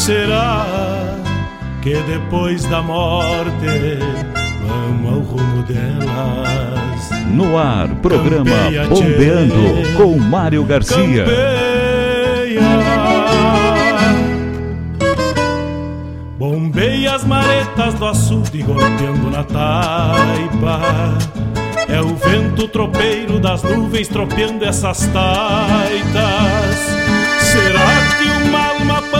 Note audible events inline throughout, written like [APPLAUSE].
Será que depois da morte vamos ao rumo delas? No ar, programa Campeia, Bombeando com Mário Garcia. Campeia. Bombei as maretas do açude golpeando na taipa É o vento tropeiro das nuvens tropeando essas taitas Será que uma alma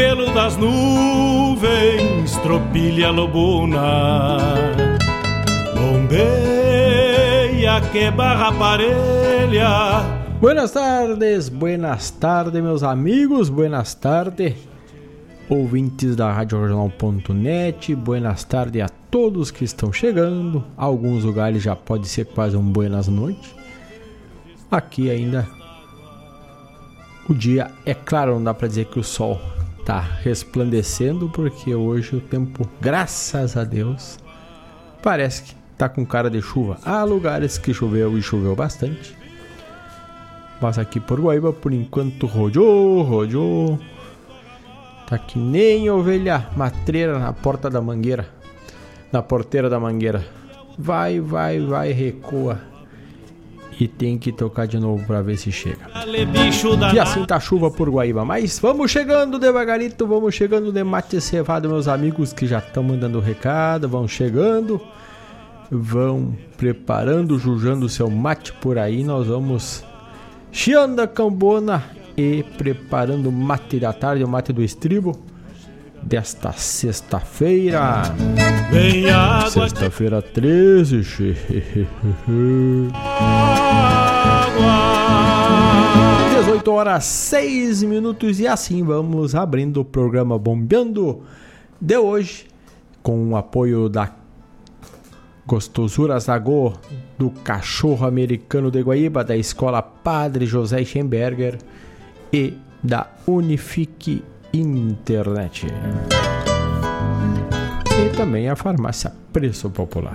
pelo das nuvens, tropilha lobuna. Bombeia que barra parelha. Buenas tardes, buenas tardes, meus amigos, buenas tardes, ouvintes da Rádio Regional.net, buenas tardes a todos que estão chegando. Alguns lugares já pode ser quase um buenas noites. Aqui ainda o dia, é claro, não dá para dizer que o sol tá resplandecendo, porque hoje o tempo, graças a Deus, parece que tá com cara de chuva. Há lugares que choveu e choveu bastante. Mas aqui por Guaíba, por enquanto, rodeou, rodeou. Tá que nem ovelha matreira na porta da mangueira. Na porteira da mangueira. Vai, vai, vai, recua e tem que tocar de novo para ver se chega. E assim tá chuva por Guaíba. Mas vamos chegando devagarito, vamos chegando de mate cevado, meus amigos que já estão mandando recado, vão chegando, vão preparando, jujando o seu mate por aí. Nós vamos chiando a cambona e preparando o mate da tarde, o mate do estribo desta sexta-feira. Sexta-feira 13. água. 18 horas 6 minutos e assim vamos abrindo o programa Bombeando de hoje com o apoio da Gostosura Zagô do Cachorro Americano de Guaíba, da Escola Padre José Schemberger e da Unifique internet. E também a farmácia Preço Popular.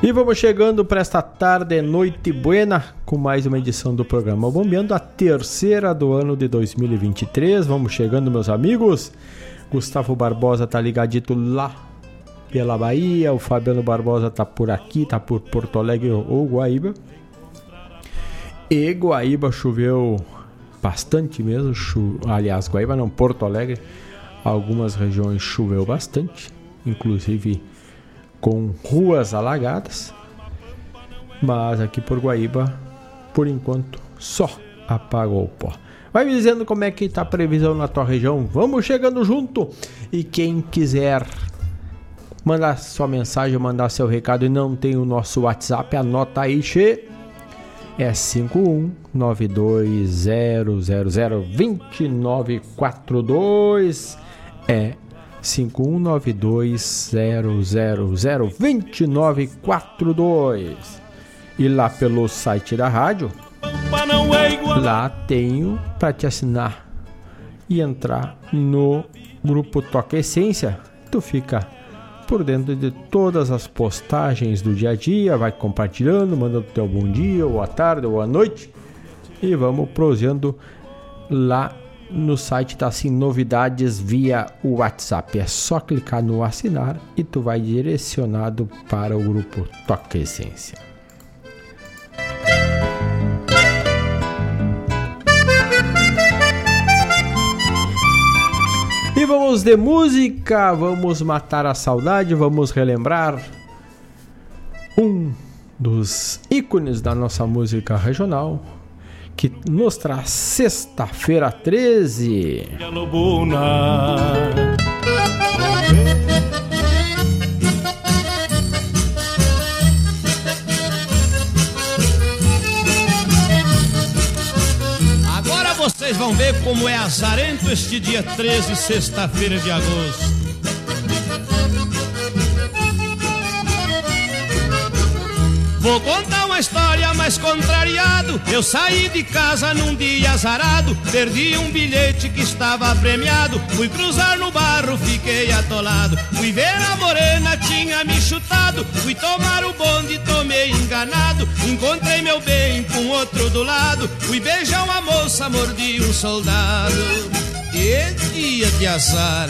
E vamos chegando para esta tarde, noite buena, com mais uma edição do programa Bombeando, a terceira do ano de 2023. Vamos chegando, meus amigos. Gustavo Barbosa tá ligadito lá pela Bahia, o Fabiano Barbosa tá por aqui, tá por Porto Alegre ou Guaíba. E Guaíba choveu bastante mesmo, chu... aliás, Guaíba não, Porto Alegre, algumas regiões choveu bastante, inclusive com ruas alagadas. Mas aqui por Guaíba, por enquanto, só apagou o pó. Vai me dizendo como é que tá a previsão na tua região. Vamos chegando junto. E quem quiser mandar sua mensagem, mandar seu recado e não tem o nosso WhatsApp, anota aí, che. É 51920002942. É 51920002942. E lá pelo site da rádio, lá tenho para te assinar e entrar no grupo Toca Essência. Tu fica por dentro de todas as postagens do dia a dia, vai compartilhando, mandando teu bom dia, ou à tarde, ou à noite. E vamos prosseando lá no site tá assim novidades via WhatsApp. É só clicar no assinar e tu vai direcionado para o grupo Toca Essência. E vamos de música, vamos matar a saudade, vamos relembrar um dos ícones da nossa música regional que nos traz sexta-feira 13. Vocês vão ver como é azarento este dia 13, sexta-feira de agosto. Vou contar uma história mais contrariado. Eu saí de casa num dia azarado, perdi um bilhete que estava premiado. Fui cruzar no barro, fiquei atolado. Fui ver a morena, tinha me chutado. Fui tomar o bonde, tomei enganado. Encontrei meu bem com outro do lado. Fui beijar uma moça, mordi um soldado. Que dia de azar.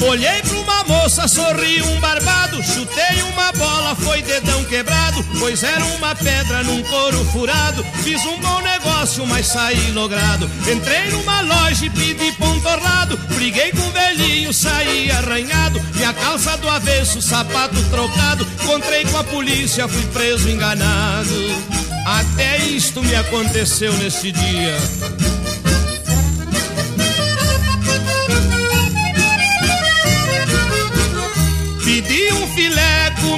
Olhei pra uma moça, sorri um barbado, chutei uma bola, foi dedão quebrado, pois era uma pedra num couro furado. Fiz um bom negócio, mas saí logrado. Entrei numa loja e pedi pão torrado, briguei com o velhinho, saí arranhado. Minha calça do avesso, sapato trocado, encontrei com a polícia, fui preso enganado. Até isto me aconteceu nesse dia.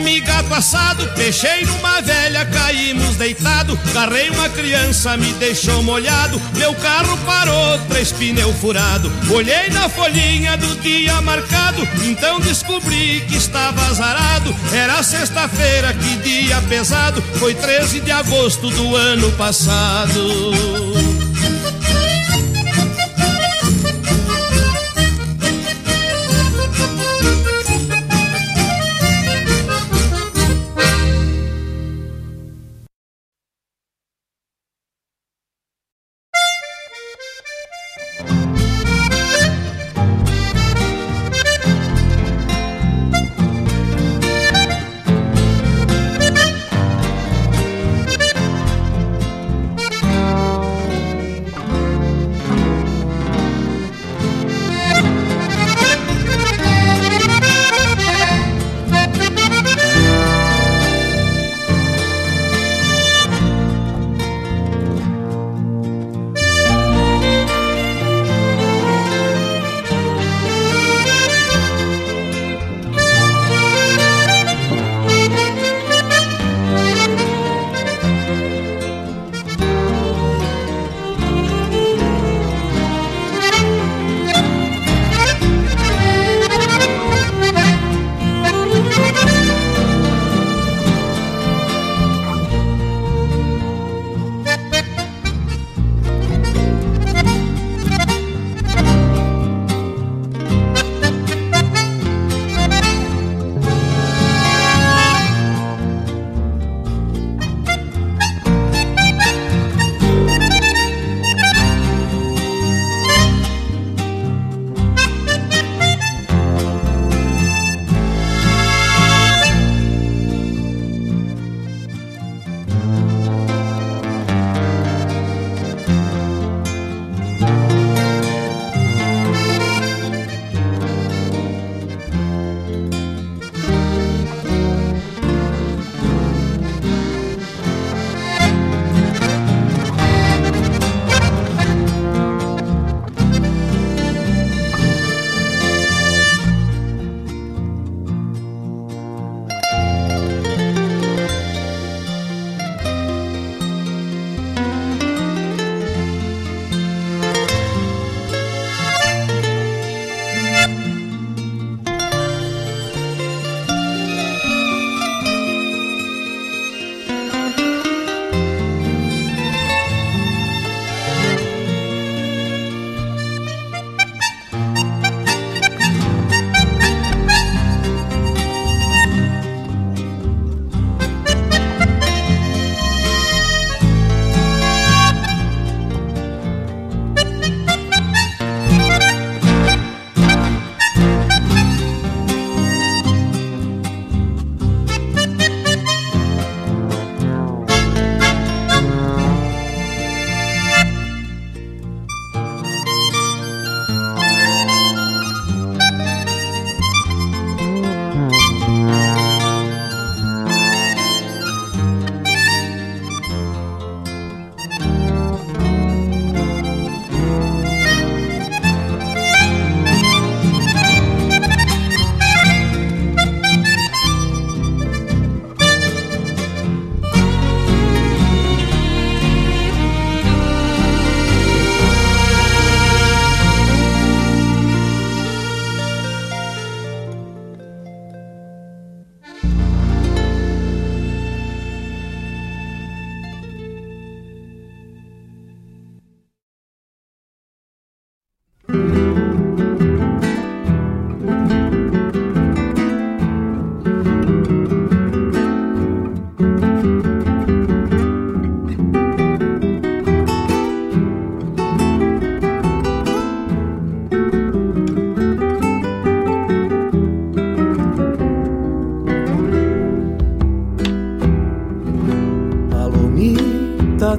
Filé, comi gato assado, peixei numa velha, caímos deitado. Carrei uma criança, me deixou molhado. Meu carro parou, três pneus furado. Olhei na folhinha do dia marcado, então descobri que estava azarado. Era sexta-feira, que dia pesado. Foi 13 de agosto do ano passado.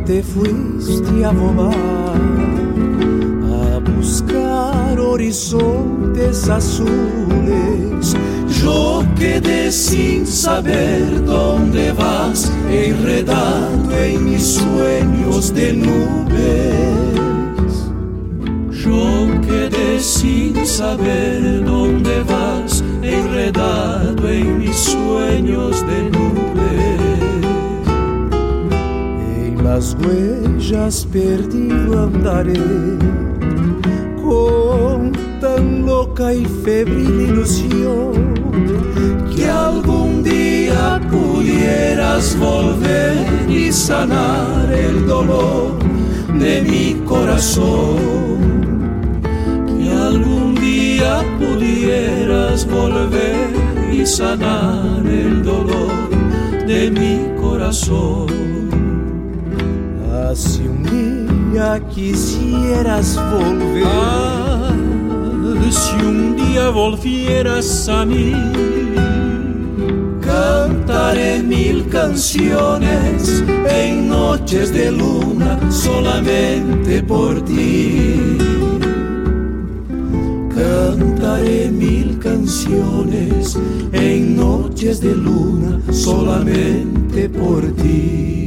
Te fuiste a volar a buscar horizontes azules. Yo quedé sin saber dónde vas, enredado en mis sueños de nubes. Yo quedé sin saber dónde vas, enredado en mis sueños de nubes. Las huellas perdido andaré con tan loca y febril ilusión que algún día pudieras volver y sanar el dolor de mi corazón algún día pudieras volver y sanar el dolor de mi corazón. Así un día quisieras volver. Ah, si un día volvieras a mí, cantaré mil canciones en noches de luna solamente por ti cantaré mil canciones en noches de luna solamente por ti.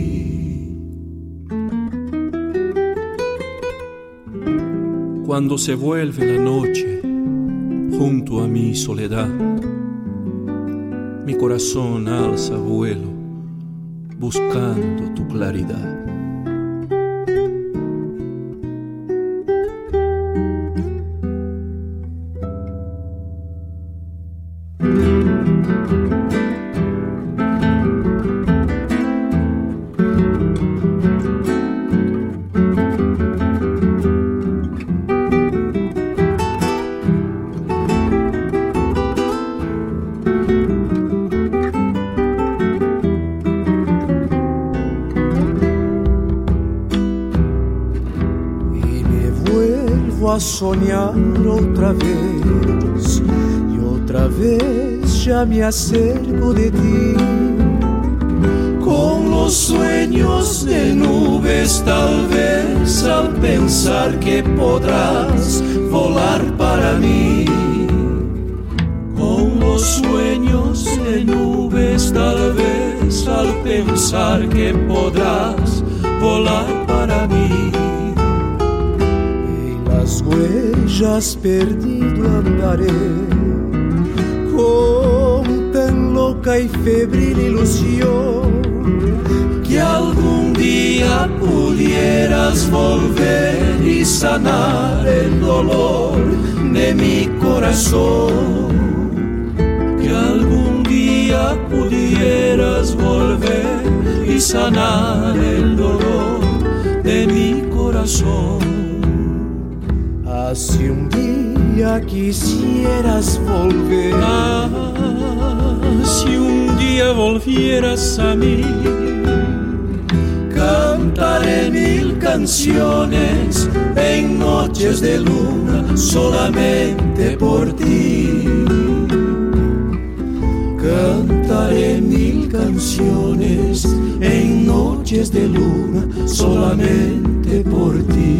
Cuando se vuelve la noche junto a mi soledad, mi corazón alza vuelo buscando tu claridad. Soñar otra vez y otra vez ya me acerco de ti. Con los sueños de nubes tal vez al pensar que podrás volar para mí. Con los sueños de nubes tal vez al pensar que podrás volar para mí huellas perdido andaré. Con tan loca y febril ilusión que algún día pudieras volver y sanar el dolor de mi corazón. Que algún día pudieras volver y sanar el dolor de mi corazón si un día quisieras volver, ah, si un día volvieras a mí, cantaré mil canciones en noches de luna solamente por ti. Cantaré mil canciones en noches de luna solamente por ti.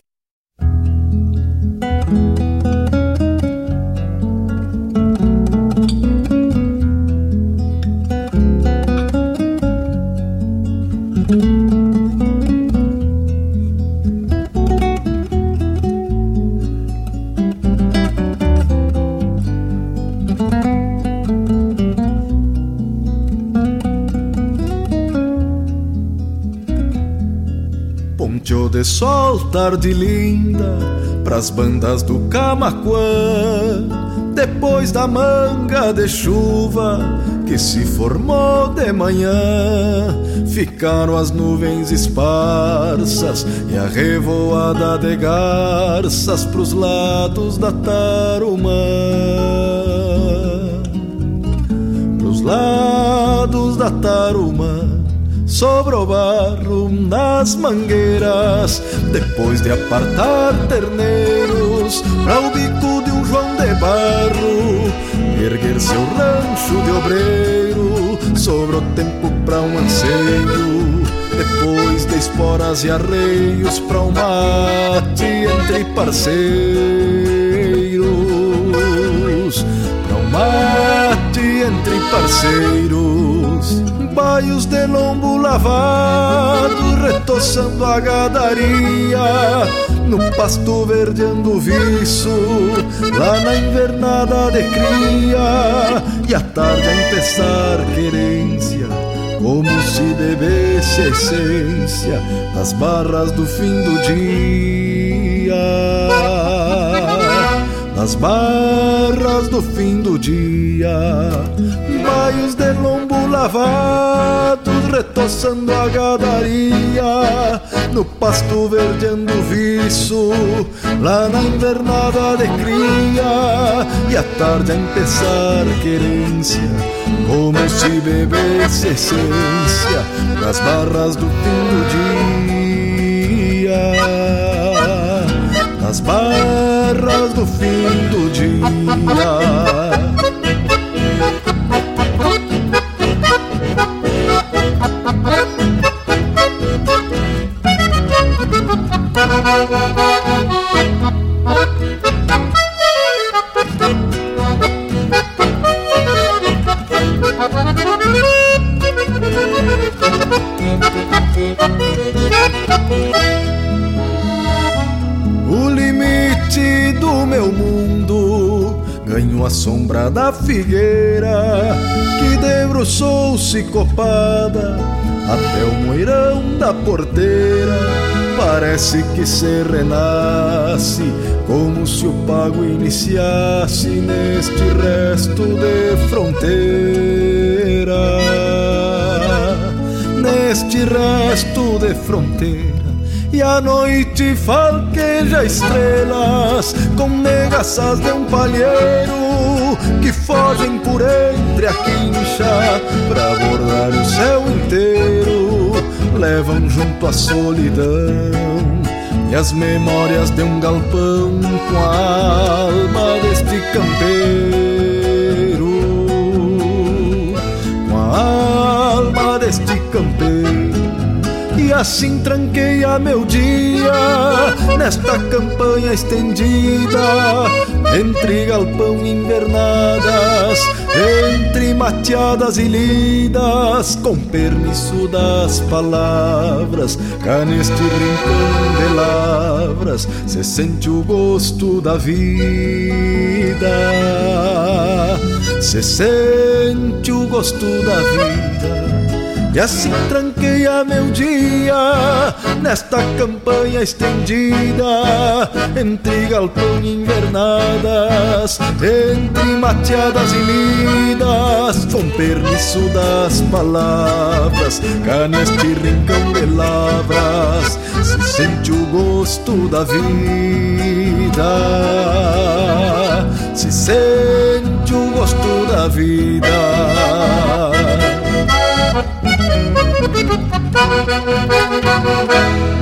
De sol, tarde linda, pras bandas do Camaquã. Depois da manga de chuva que se formou de manhã. Ficaram as nuvens esparsas e a revoada de garças pros lados da Tarumã. Pros lados da Tarumã sobrou barro nas mangueiras, depois de apartar terneiros para o bico de um João de Barro, erguer seu rancho de obreiro, sobrou tempo para um anseio, depois de esporas e arreios para um mate entre parceiros, para um mate entre parceiros baios de lombo lavado, retoçando a gadaria, no pasto verdeando viço, lá na invernada de cria, e à tarde a empezar querência, como se bebesse a essência das barras do fim do dia nas barras do fim do dia, baios de lombo lavados retoçando a gadaria, no pasto verdeando viço, lá na invernada de cria, e à tarde a empezar querência, como se bebesse essência. Das barras do fim do do fim do dia. ganho [LAUGHS] a sombra da figueira que debruçou-se copada até o moirão da porteira. Parece que se renasce como se o pago iniciasse neste resto de fronteira. Neste resto de fronteira e a noite falqueja estrelas com negaças de um palheiro que fogem por entre a quincha pra bordar o céu inteiro. Levam junto a solidão e as memórias de um galpão com a alma deste campeiro. Assim tranqueia meu dia nesta campanha estendida entre galpão e invernadas, entre mateadas e lidas, com permisso das palavras, cá neste rincão de lavras se sente o gosto da vida, se sente o gosto da vida e assim tranqueia meu dia nesta campanha estendida entre galpão e invernadas, entre mateadas e lidas, com permisso das palavras, cá neste rincão de lavras se sente o gosto da vida, se sente o gosto da vida. thank you.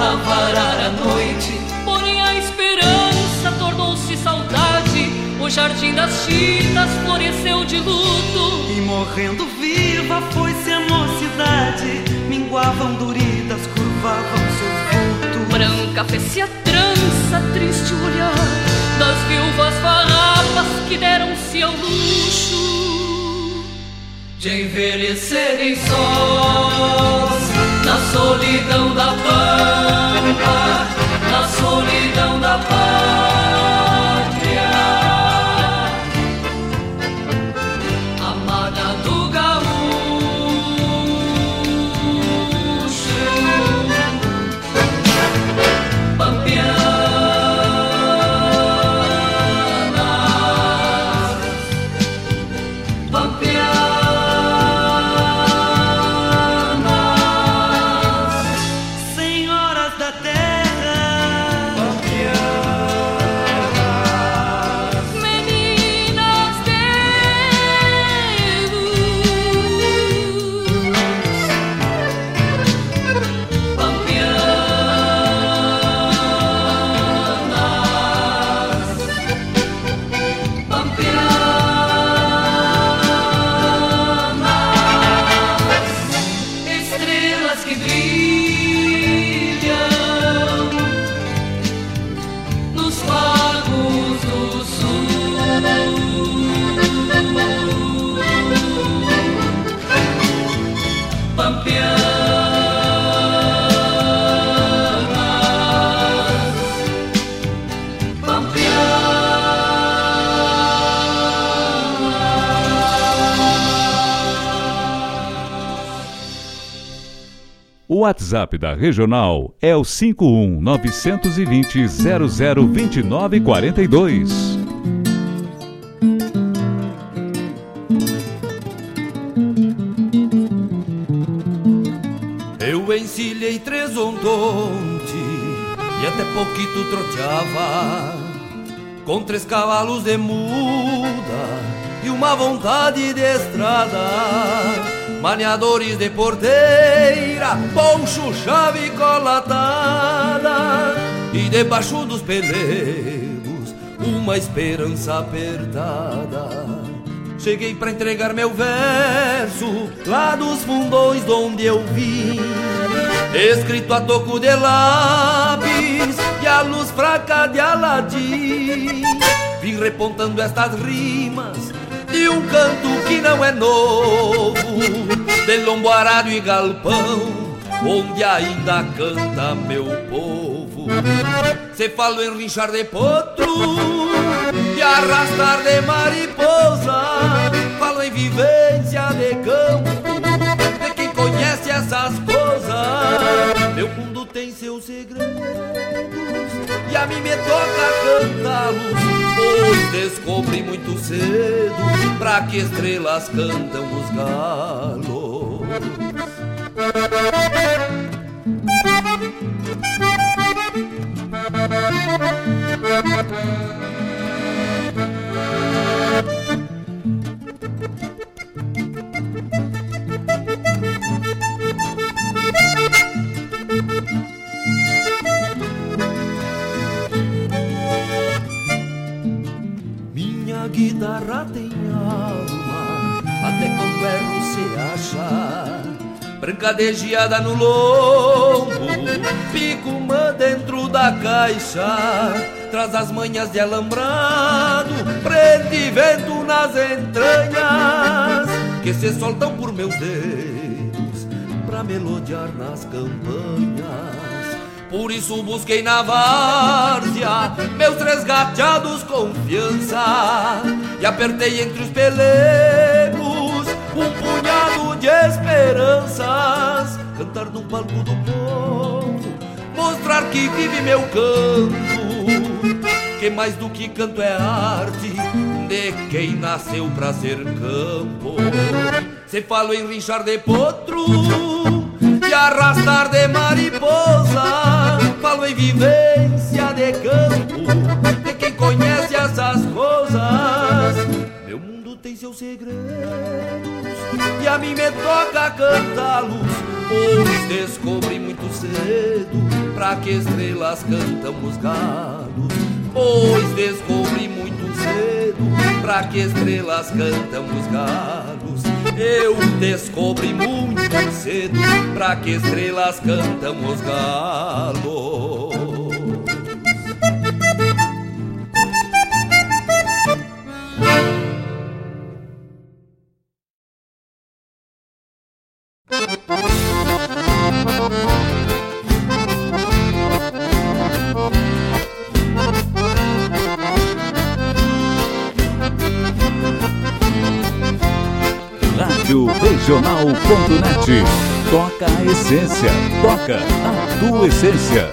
volta a varar a noite. Porém a esperança tornou-se saudade. O jardim das chitas floresceu de luto. E morrendo viva foi-se a mocidade. Minguavam duridas, curvavam seu vulto. Branca fez-se a trança, triste o olhar das viúvas farrapas que deram-se ao luxo de envelhecerem sós na solidão da pampa, na solidão da pampa. WhatsApp da Regional é o 51 920 0029 42. Eu encilhei três ondonte e até pouquito troteava com três cavalos de muda e uma vontade de estrada Maniadores de porteira, poncho, chave colatada. E debaixo dos pelegos, uma esperança apertada. Cheguei para entregar meu verso lá dos fundões onde eu vim. Escrito a toco de lápis e a luz fraca de Aladim. Vim repontando estas rimas de um canto que não é novo, de lombo arado e galpão, onde ainda canta meu povo. Se falo em rinchar de potro e arrastar de mariposa, falo em vivência de campo, de quem conhece essas coisas. Meu mundo tem seus segredos e a mim me toca cantá-los Pois descobri muito cedo pra que estrelas cantam os galos. Guitarra tem alma, até quando erro se acha. Branca geada no lombo, pico uma dentro da caixa. Traz as manhas de alambrado, prende vento nas entranhas, que se soltam por meus dedos, pra melodiar nas campanhas. Por isso busquei na várzea meus três gateados confiança e apertei entre os pelegos um punhado de esperanças. Cantar no palco do povo, mostrar que vive meu canto, que mais do que canto é arte de quem nasceu pra ser campo. Se falo em rinchar de potro e arrastar de mariposa falo em vivência de campo, de quem conhece essas coisas. Meu mundo tem seus segredos e a mim me toca cantá-los. Pois descobri muito cedo pra que estrelas cantam os galos. Pois descobri muito cedo pra que estrelas cantam os galos. Eu descobri muito cedo pra que estrelas cantam os galos. Regional.net. Toca a essência. Toca a tua essência.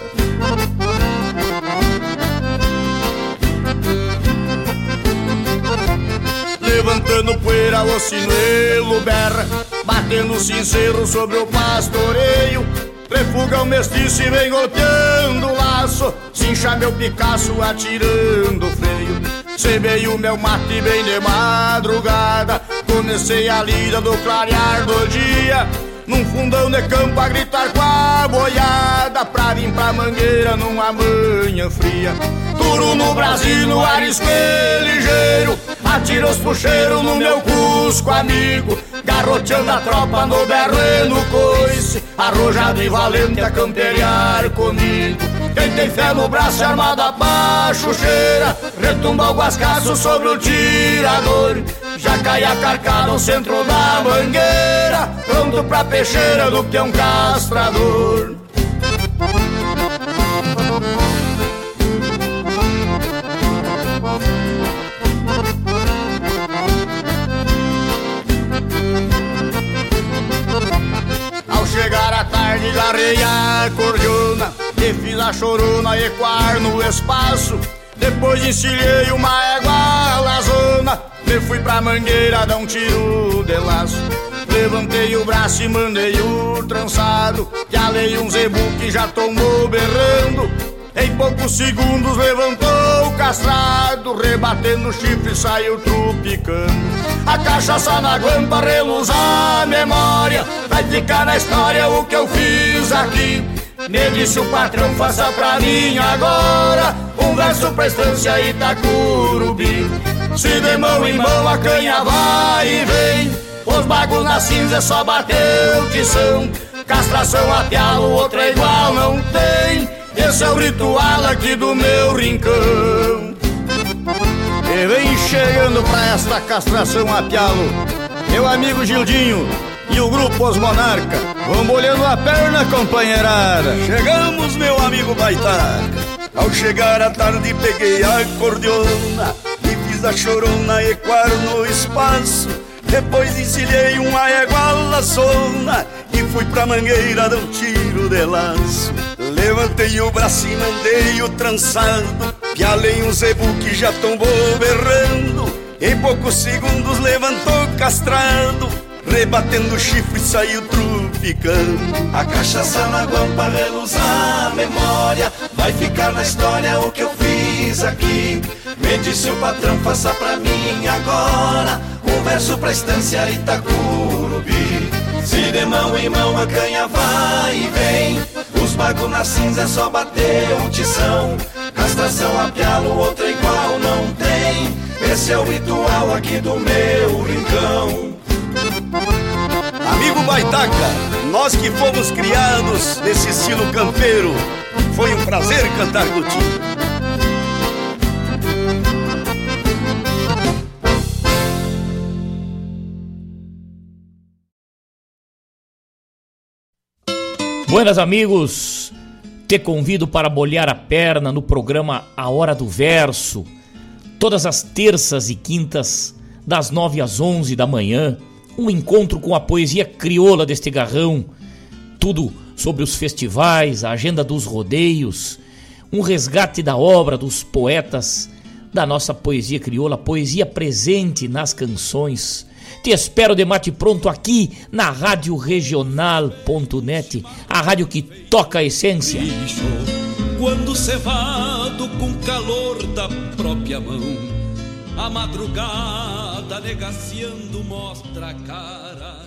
Levantando poeira, o sinuelo berra Batendo sincero sobre o pastoreio Refuga o mestiço e vem golpeando o laço Cincha meu Picasso atirando freio Cebei o meu mate bem de madrugada Comecei a lida do clarear do dia. Num fundão de campo a gritar com a boiada Pra vir pra mangueira numa manhã fria. Duro no Brasil, no arisco ligeiro Atira os puxeiros no meu cusco amigo. Garroteando a tropa no berro e no coice Arrojado e valente a camperiar comigo Quem tem fé no braço armado a cheira Retumba o guascaço sobre o tirador. Já cai a carcada ao centro da mangueira Pronto pra peixeira do que é um castrador. Chegar a tarde, larrei a cordiona E fiz a chorona ecoar no espaço. Depois encilhei uma égua lazona Me fui pra mangueira dar um tiro de laço. Levantei o braço e mandei o trançado. Que alei um zebu que já tomou berrando. Em poucos segundos levantou o castrado, rebatendo o chifre saiu trupicando. A cachaça na guampa reluz a memória, vai ficar na história o que eu fiz aqui. Me disse o patrão, faça pra mim agora um verso pra estância Itacurubi. Se de mão em mão a canha vai e vem, os bagos na cinza só bateu tição. Castração a pialo, outra igual não tem. Esse é o ritual aqui do meu rincão. E vem chegando pra esta castração a pialo Meu amigo Gildinho e o grupo Os Monarca Vão bolhando a perna, companheirada. Chegamos, meu amigo Baitaca. Ao chegar à tarde peguei a cordiona E fiz a chorona ecoar no espaço. Depois encilhei uma égua laçona E fui pra mangueira dar um tiro de laço. Levantei o braço e mandei o trançado. Pialei um zebu que já tombou berrando. Em poucos segundos levantou castrado Rebatendo o chifre saiu trupicando A cachaça na guampa reluzar a memória. Vai ficar na história o que eu fiz aqui. Me disse o patrão, faça pra mim agora Um verso pra estância Itacurubi. Se de mão em mão a canha vai e vem. Os bagos na cinza é só bater um tição. Castração a pialo, outra igual não tem. Esse é o ritual aqui do meu rincão Amigo Baitaca, nós que fomos criados nesse estilo campeiro, foi um prazer cantar contigo. Buenas amigos, te convido para bolhar a perna no programa A Hora do Verso, todas as terças e quintas, das nove às onze da manhã um encontro com a poesia crioula deste garrão, tudo sobre os festivais, a agenda dos rodeios, um resgate da obra dos poetas da nossa poesia crioula, poesia presente nas canções. Te espero de mate pronto aqui na Rádio Regional.net, a rádio que toca a essência. Quando cevado com calor da própria mão, a madrugada negaciando mostra a cara,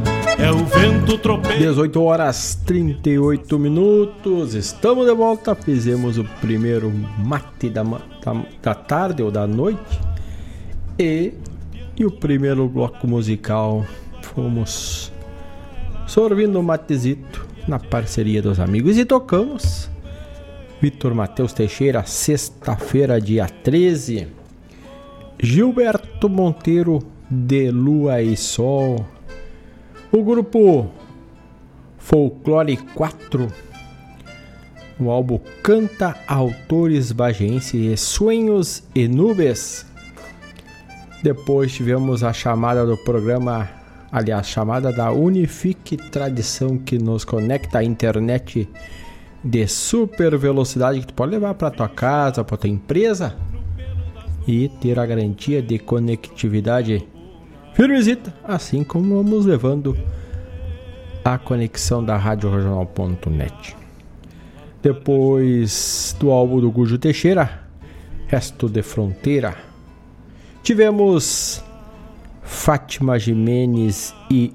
é o vento tropeiro. 18 horas 38 minutos. Estamos de volta. Fizemos o primeiro mate da, da, da tarde ou da noite. E, e o primeiro bloco musical fomos sorvendo um matezito na parceria dos amigos e tocamos Vitor Matheus Teixeira, sexta-feira, dia 13. Gilberto Monteiro, de Lua e Sol. O grupo Folclore 4, o álbum Canta Autores Bagense Sonhos e Nubes. Depois tivemos a chamada do programa, aliás, chamada da Unifique Tradição que nos conecta à internet de super velocidade que tu pode levar para tua casa, para tua empresa e ter a garantia de conectividade firmezita, assim como vamos levando a conexão da Rádio Regional.net. Depois do álbum do Gujo Teixeira, Resto de Fronteira, tivemos Fátima Jimenez e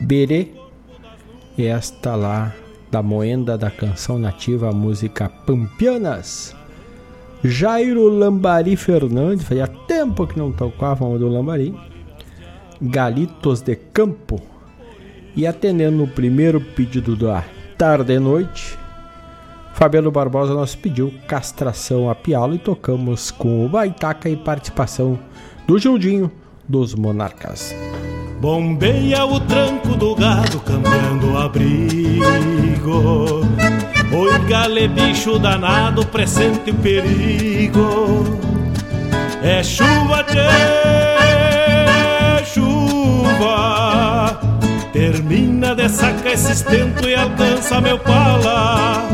Berê, esta lá da moenda da canção nativa, a música Pampianas. Jairo Lambari Fernandes, fazia tempo que não tocávamos do Lambari Galitos de Campo. E atendendo o primeiro pedido da tarde e noite, Fabiano Barbosa nos pediu castração a pialo e tocamos com o Baitaca e participação do Gildinho dos Monarcas. Bombeia o tranco do gado cambiando o abrigo Oi gale bicho danado presente o perigo É chuva, tchê, chuva Termina de sacar esse estento e alcança meu pala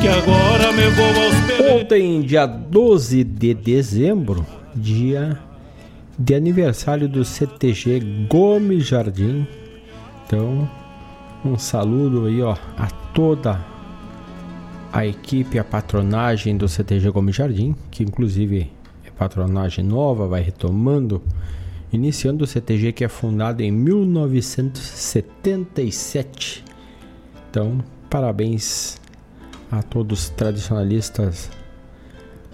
Que agora me vou aos Ontem, dia 12 de dezembro, dia de aniversário do CTG Gomes Jardim. Então, um saludo aí, ó, a toda a equipe, a patronagem do CTG Gomes Jardim, que inclusive é patronagem nova, vai retomando, iniciando o CTG que é fundado em 1977. Então, parabéns a todos os tradicionalistas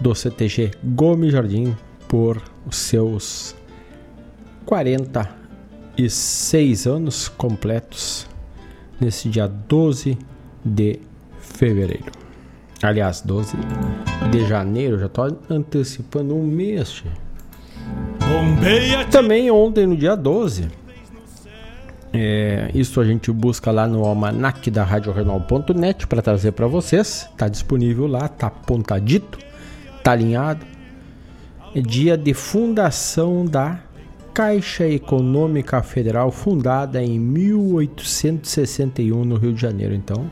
do CTG Gomes Jardim por os seus 46 anos completos nesse dia 12 de fevereiro. Aliás, 12 de janeiro, já estou antecipando um mês. Também ontem, no dia 12, é, isso a gente busca lá no almanac da RadioRenal.net para trazer para vocês. Está disponível lá, tá apontadito, tá alinhado dia de fundação da Caixa Econômica Federal, fundada em 1861 no Rio de Janeiro. Então,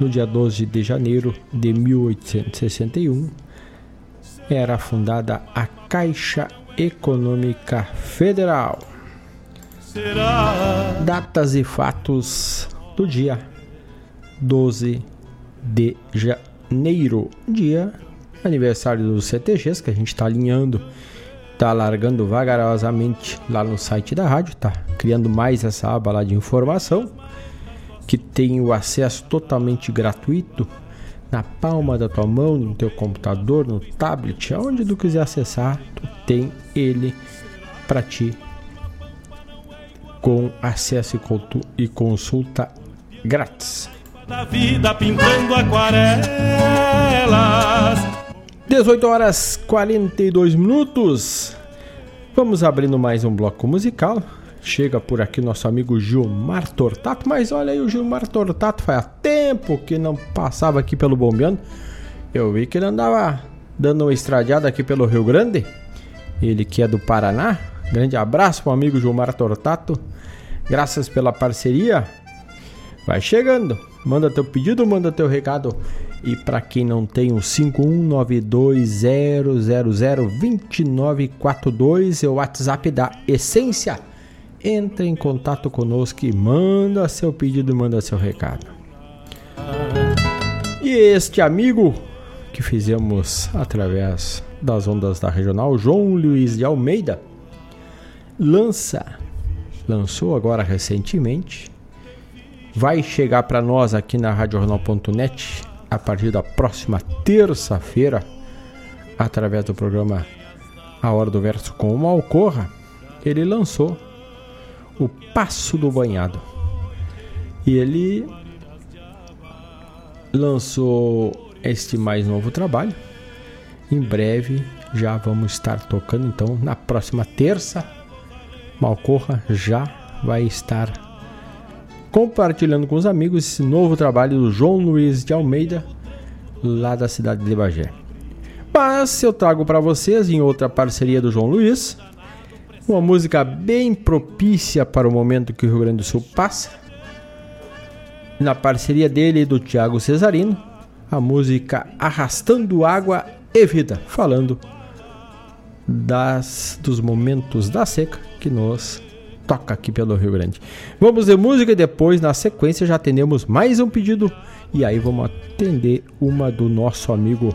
no dia 12 de janeiro de 1861, era fundada a Caixa Econômica Federal. Datas e fatos do dia 12 de janeiro, dia aniversário dos CTGs, que a gente está alinhando, está largando vagarosamente lá no site da rádio, tá criando mais essa aba lá de informação, que tem o acesso totalmente gratuito na palma da tua mão, no teu computador, no tablet, aonde tu quiser acessar, tu tem ele para ti com acesso e consulta grátis. Da vida pintando aquarelas 18 horas 42 minutos. Vamos abrindo mais um bloco musical. Chega por aqui nosso amigo Gilmar Tortato. Mas olha aí, o Gilmar Tortato faz tempo que não passava aqui pelo Bombeando. Eu vi que ele andava dando uma estradiada aqui pelo Rio Grande. Ele que é do Paraná. Grande abraço pro amigo Gilmar Tortato. Graças pela parceria. Vai chegando. Manda teu pedido, manda teu recado e para quem não tem o 51920002942 é o WhatsApp da Essência. Entre em contato conosco e manda seu pedido, manda seu recado. E este amigo que fizemos através das ondas da regional, João Luiz de Almeida, lança, lançou agora recentemente, vai chegar para nós aqui na RadioJornal.net a partir da próxima terça-feira, através do programa A Hora do Verso com o Malcorra, ele lançou o Passo do Banhado. E ele lançou este mais novo trabalho. Em breve já vamos estar tocando, então na próxima terça, Malcorra já vai estar compartilhando com os amigos esse novo trabalho do João Luiz de Almeida, lá da cidade de Bagé. Mas eu trago para vocês, em outra parceria do João Luiz, uma música bem propícia para o momento que o Rio Grande do Sul passa. Na parceria dele e do Tiago Cesarino, a música Arrastando Água e Vida, falando das, dos momentos da seca que nos toca aqui pelo Rio Grande. Vamos de música e depois, na sequência, já atendemos mais um pedido. E aí vamos atender uma do nosso amigo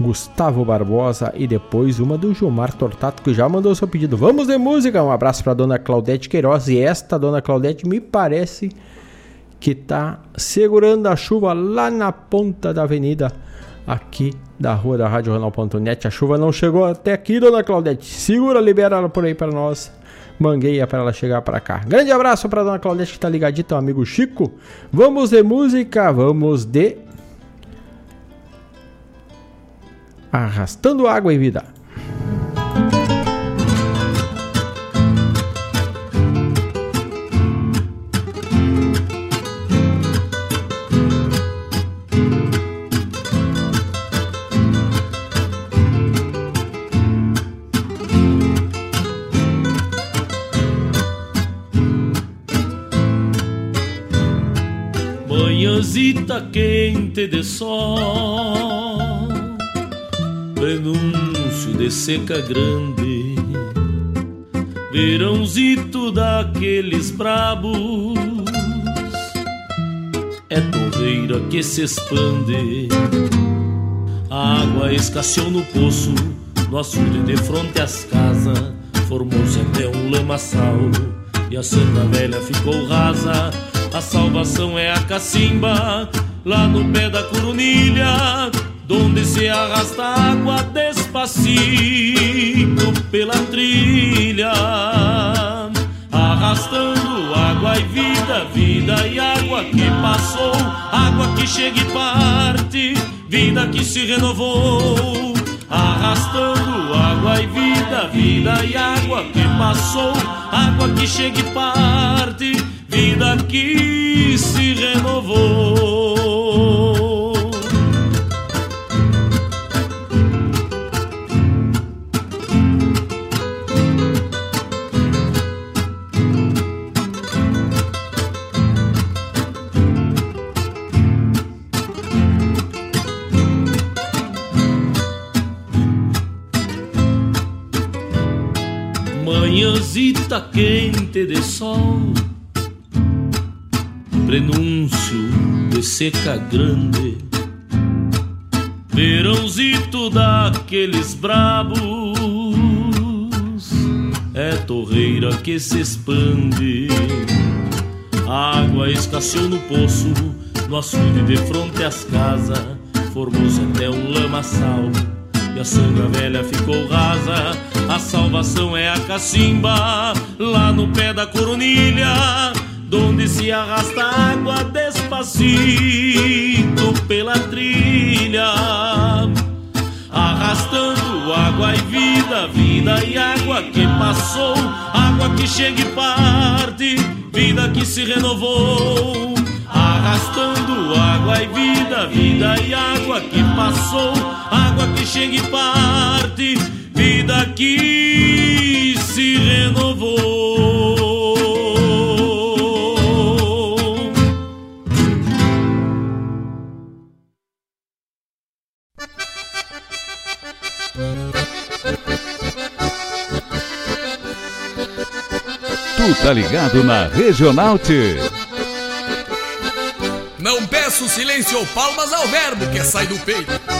Gustavo Barbosa e depois uma do Gilmar Tortato, que já mandou seu pedido. Vamos de música! Um abraço para dona Claudete Queiroz. E esta dona Claudete me parece que tá segurando a chuva lá na ponta da avenida aqui da rua da Rádio Jornal.net. A chuva não chegou até aqui, dona Claudete. Segura, libera ela por aí para nós. Mangueia para ela chegar para cá. Grande abraço para dona Claudete que tá ligadinho, teu amigo Chico. Vamos de música, vamos de Arrastando água e vida. Manhãzita quente de sol Prenúncio de seca grande. Verãozito daqueles brabos. É torreira que se expande. A água escasseou no poço. No açude de fronte às casas Formou-se até um lamaçal. E a Santa Velha ficou rasa. A salvação é a cacimba, lá no pé da coronilha, donde se arrasta água despacito pela trilha, arrastando água e vida, vida e água que passou, água que chega e parte, vida que se renovou. Arrastando água e vida, vida e água que passou, água que chega e parte, vida que se renovou. Manhãzita quente de sol. Prenúncio de seca grande, verãozito daqueles brabos, é torreira que se expande, água escasseou no poço, no açude de fronte às casas, formou-se até um lamaçal. E a sanga velha ficou rasa, a salvação é a cacimba, lá no pé da coronilha donde se arrasta água despacito pela trilha, arrastando água e vida, vida e água que passou, água que chega e parte, vida que se renovou. Arrastando água e vida, vida e água que passou, água que chega e parte, vida que se renovou. Tu tá ligado na Regional T. Não peço silêncio ou palmas ao verbo que sai do peito.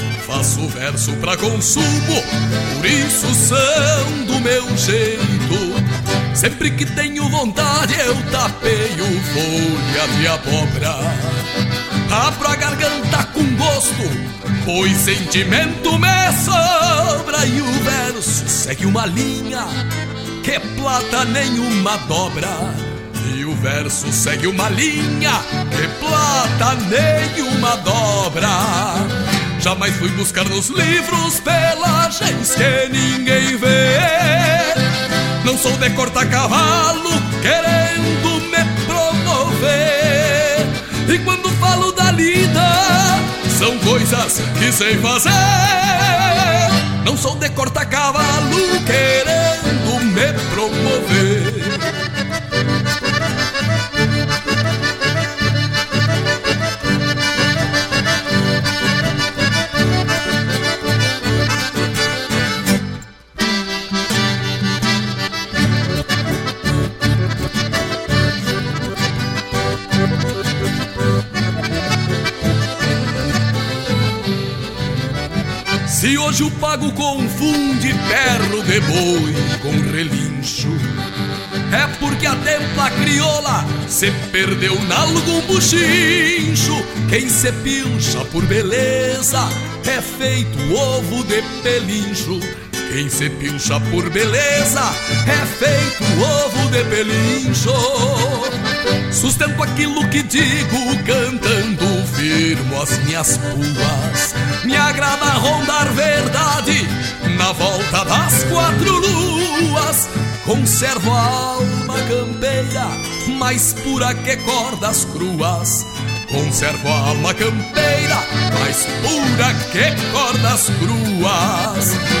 Faço verso pra consumo, por isso são do meu jeito. Sempre que tenho vontade eu tapeio folha de abóbora. Abro a garganta com gosto, pois sentimento me sobra. E o verso segue uma linha que plata nenhuma dobra. E o verso segue uma linha que plata nenhuma dobra. Jamais fui buscar nos livros pelagens que ninguém vê. Não sou de cortar cavalo querendo me promover. E quando falo da lida, são coisas que sei fazer. Não sou de cortar cavalo querendo me promover. Hoje o pago confunde perro de boi com relincho. É porque a templa crioula se perdeu nalgum buchincho. Quem se pilcha por beleza é feito ovo de pelincho. Quem se pilcha por beleza é feito ovo de pelincho. Sustento aquilo que digo, cantando firmo as minhas puas. Me agrada rondar verdade na volta das quatro luas. Conservo a alma campeira, mais pura que cordas cruas. Conservo a alma campeira, mais pura que cordas cruas.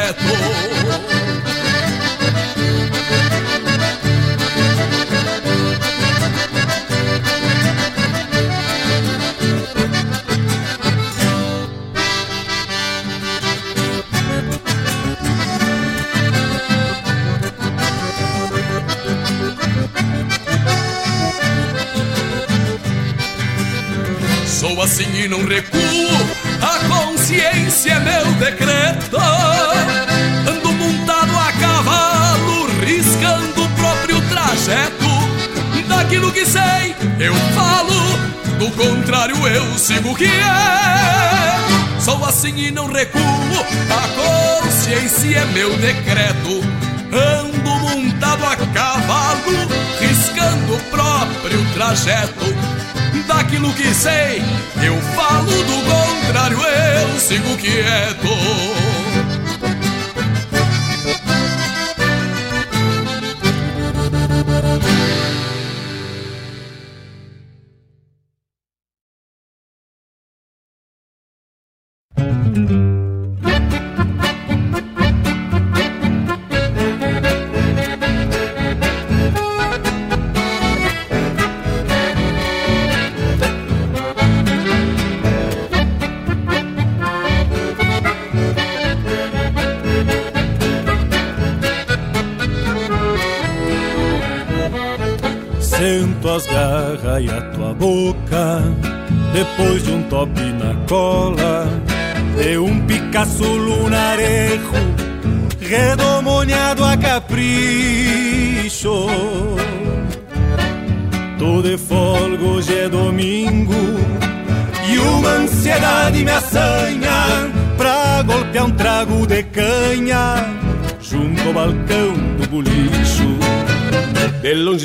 Assim e não recuo, a consciência é meu decreto. Ando montado a cavalo, riscando o próprio trajeto. Daquilo que sei, eu falo, do contrário eu sigo que é. Sou assim e não recuo, a consciência é meu decreto. Ando montado a cavalo, riscando o próprio trajeto daquilo que sei, eu falo do contrário, eu sigo quieto.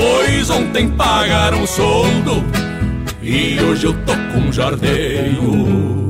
Pois ontem pagaram o soldo e hoje eu tô com jardeio.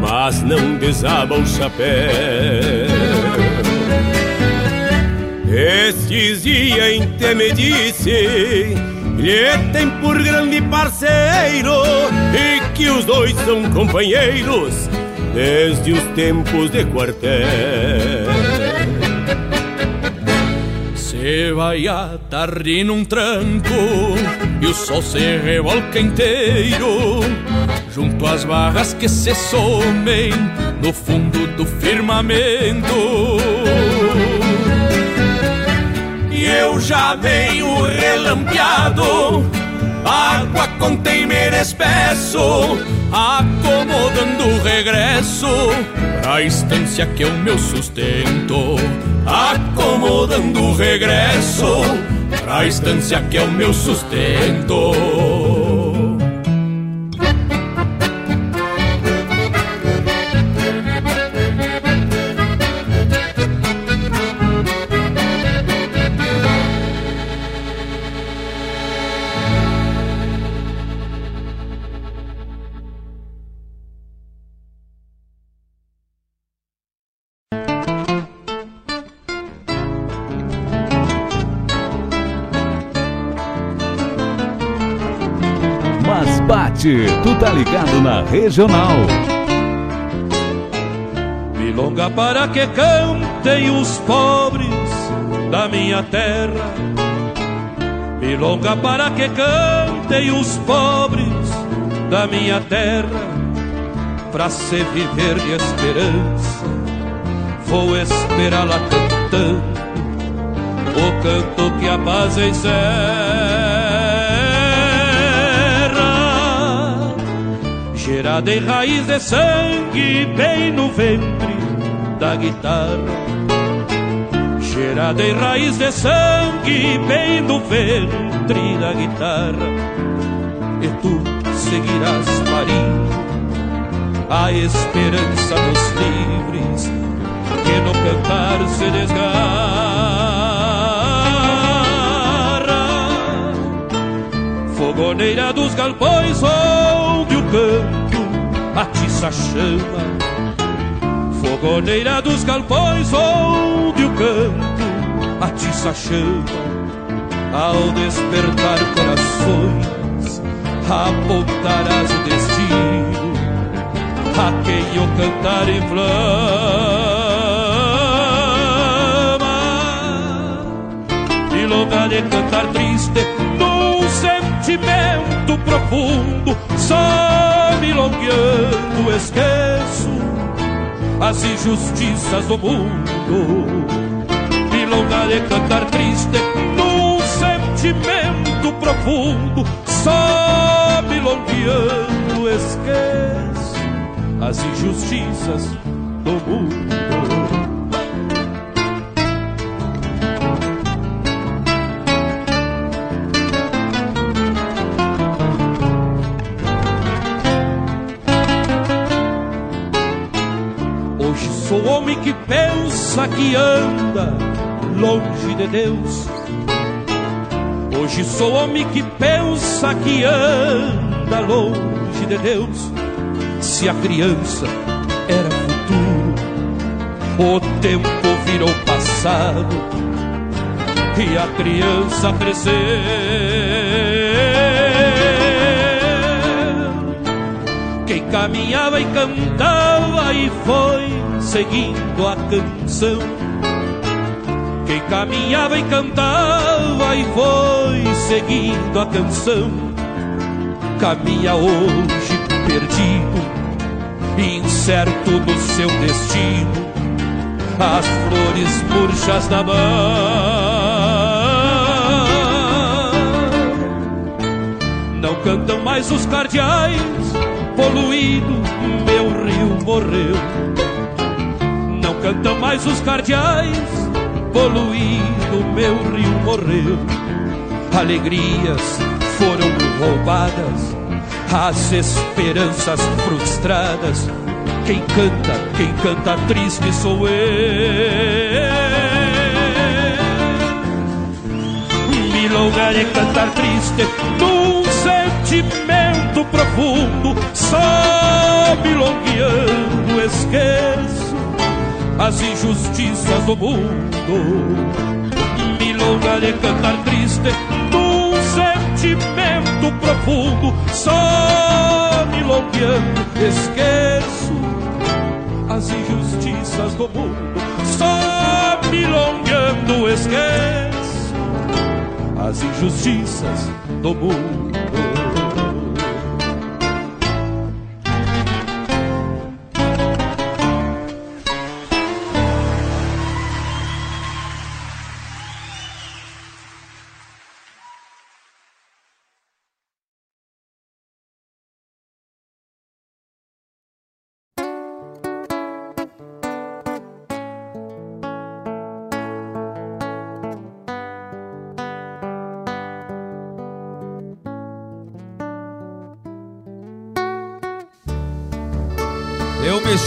mas não desaba o chapéu. Estes dias em me disse lhe tem por grande parceiro e que os dois são companheiros desde os tempos de quartel. Se vai a tarde num tranco e o sol se revolca inteiro junto às barras que se somem no fundo do firmamento. E eu já venho relampeado, água com temer espesso acomodando o regresso pra estância que é o meu sustento. Acomodando o regresso pra estância que é o meu sustento. Tu tá ligado na regional. Milonga para que cantem os pobres da minha terra. Milonga para que cantem os pobres da minha terra. Pra se viver de esperança, vou esperá-la cantando o canto que a paz encerra. Gerada em raiz de sangue bem no ventre da guitarra. Gerada em raiz de sangue bem no ventre da guitarra. E tu seguirás parindo a esperança dos livres Que no cantar se desgarra. Fogoneira dos galpões onde o canto atiça chama. Fogoneira dos galpões onde o canto atiça chama. Ao despertar corações apontarás o destino A quem o cantar inflama E lugar de cantar triste sentimento profundo Só milongueando esqueço as injustiças do mundo. Milonga de cantar triste num sentimento profundo, só milongueando esqueço as injustiças do mundo. Que pensa que anda longe de Deus. Hoje sou homem que pensa que anda longe de Deus. Se a criança era futuro, o tempo virou passado e a criança cresceu. Quem caminhava e cantava e foi seguindo a canção. Quem caminhava e cantava e foi seguindo a canção, caminha hoje perdido, incerto no seu destino, as flores murchas na mão. Não cantam mais os cardeais, poluído, meu morreu Cantam mais os cardeais, poluído meu rio morreu. Alegrias foram roubadas as esperanças frustradas. Quem canta, quem canta triste sou eu. Milonga de cantar triste sentimento profundo, só milongueando esqueço as injustiças do mundo. Milonga de cantar triste num sentimento profundo, só milongueando esqueço as injustiças do mundo. Só milongueando esqueço as injustiças do mundo.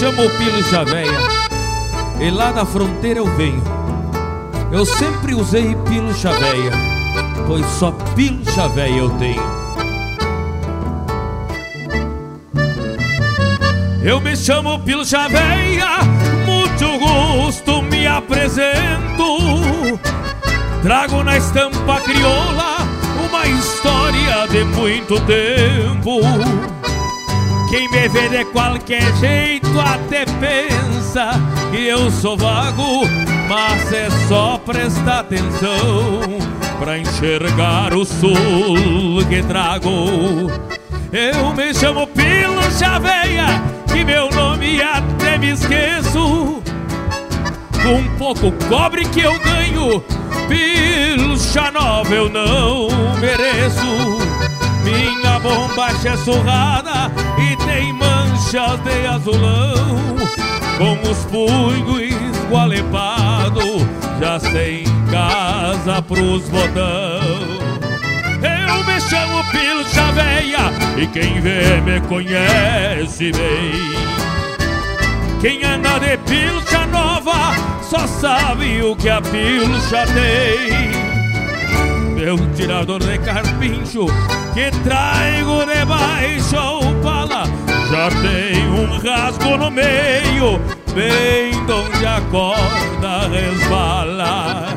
Chamo Pilo Chaveia e lá da fronteira eu venho. Eu sempre usei Pilo Chaveia, pois só Pilo Chaveia eu tenho. Eu me chamo Pilo Chaveia, muito gosto me apresento. Trago na estampa crioula uma história de muito tempo. Quem me vê de qualquer jeito até pensa que eu sou vago, mas é só prestar atenção pra enxergar o sul que trago. Eu me chamo Pilo Chaveia, que meu nome até me esqueço. Com pouco cobre que eu ganho, pilcha nova eu não mereço. Bombacha é surrada e tem manchas de azulão Com os punhos esgualepados Já sem casa pros botão. Eu me chamo Pilcha Veia E quem vê me conhece bem. Quem anda de pilcha nova Só sabe o que a pilcha tem. Meu tirador de carpincho que traigo debaixo ao pala já tem um rasgo no meio, bem onde a corda resbala.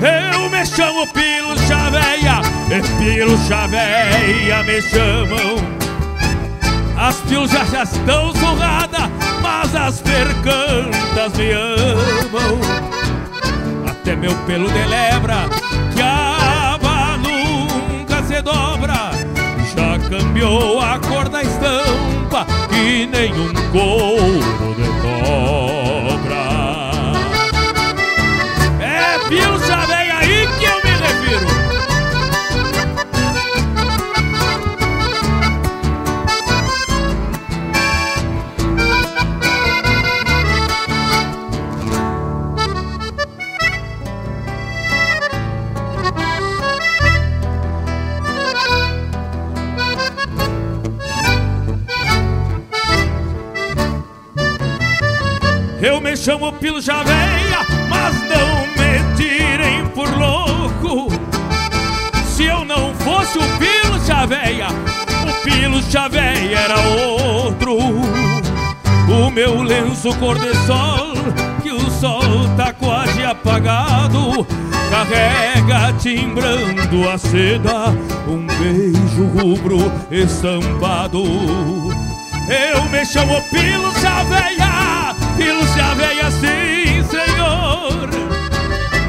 Eu me chamo Pilo Chaveia, e Pilo Chaveia me chamam. As pilchas já estão surradas, mas as percantas me amam. Até meu pelo de lebra que a nenhum couro Pilo Javeia, mas não me tirem por louco. Se eu não fosse o Pilo Chaveia, o Pilo Chaveia era outro. O meu lenço cor de sol, que o sol tá quase apagado, carrega timbrando a seda um beijo rubro estampado. Eu me chamo Pilo Chaveia pilcha velha sim, senhor.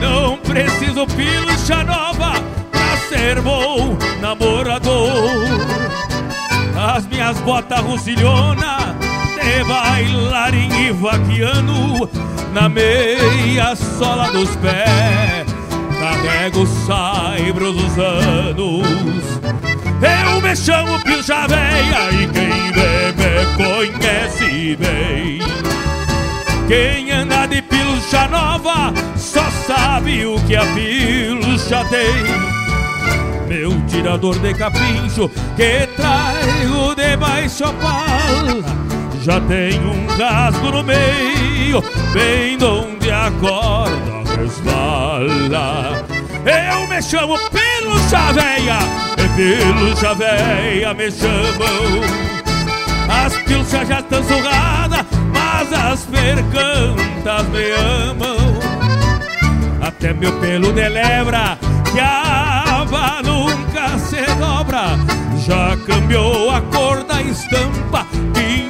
Não preciso pilcha nova pra ser bom namorador. As minhas botas russilhona de bailarim e vaquiano Na meia sola dos pés. Carrego os saibros dos anos. Eu me chamo pilcha velha e quem vê me conhece bem quem anda de pilcha nova só sabe o que a pilcha tem. Meu tirador de capincho que traigo debaixo a pala já tem um rasgo no meio, bem onde a corda resvala. Eu me chamo Pelo Chaveia, e Pelo Chaveia me chamam. As pilchas já estão surradas, mas as percantas me amam. Até meu pelo de lebra, que a aba nunca se dobra, já cambiou a cor da estampa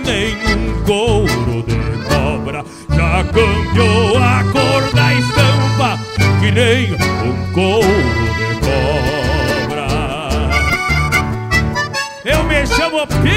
nem um couro de cobra. Já cambiou a cor da estampa, que nem um couro de cobra. Eu me chamo Pilo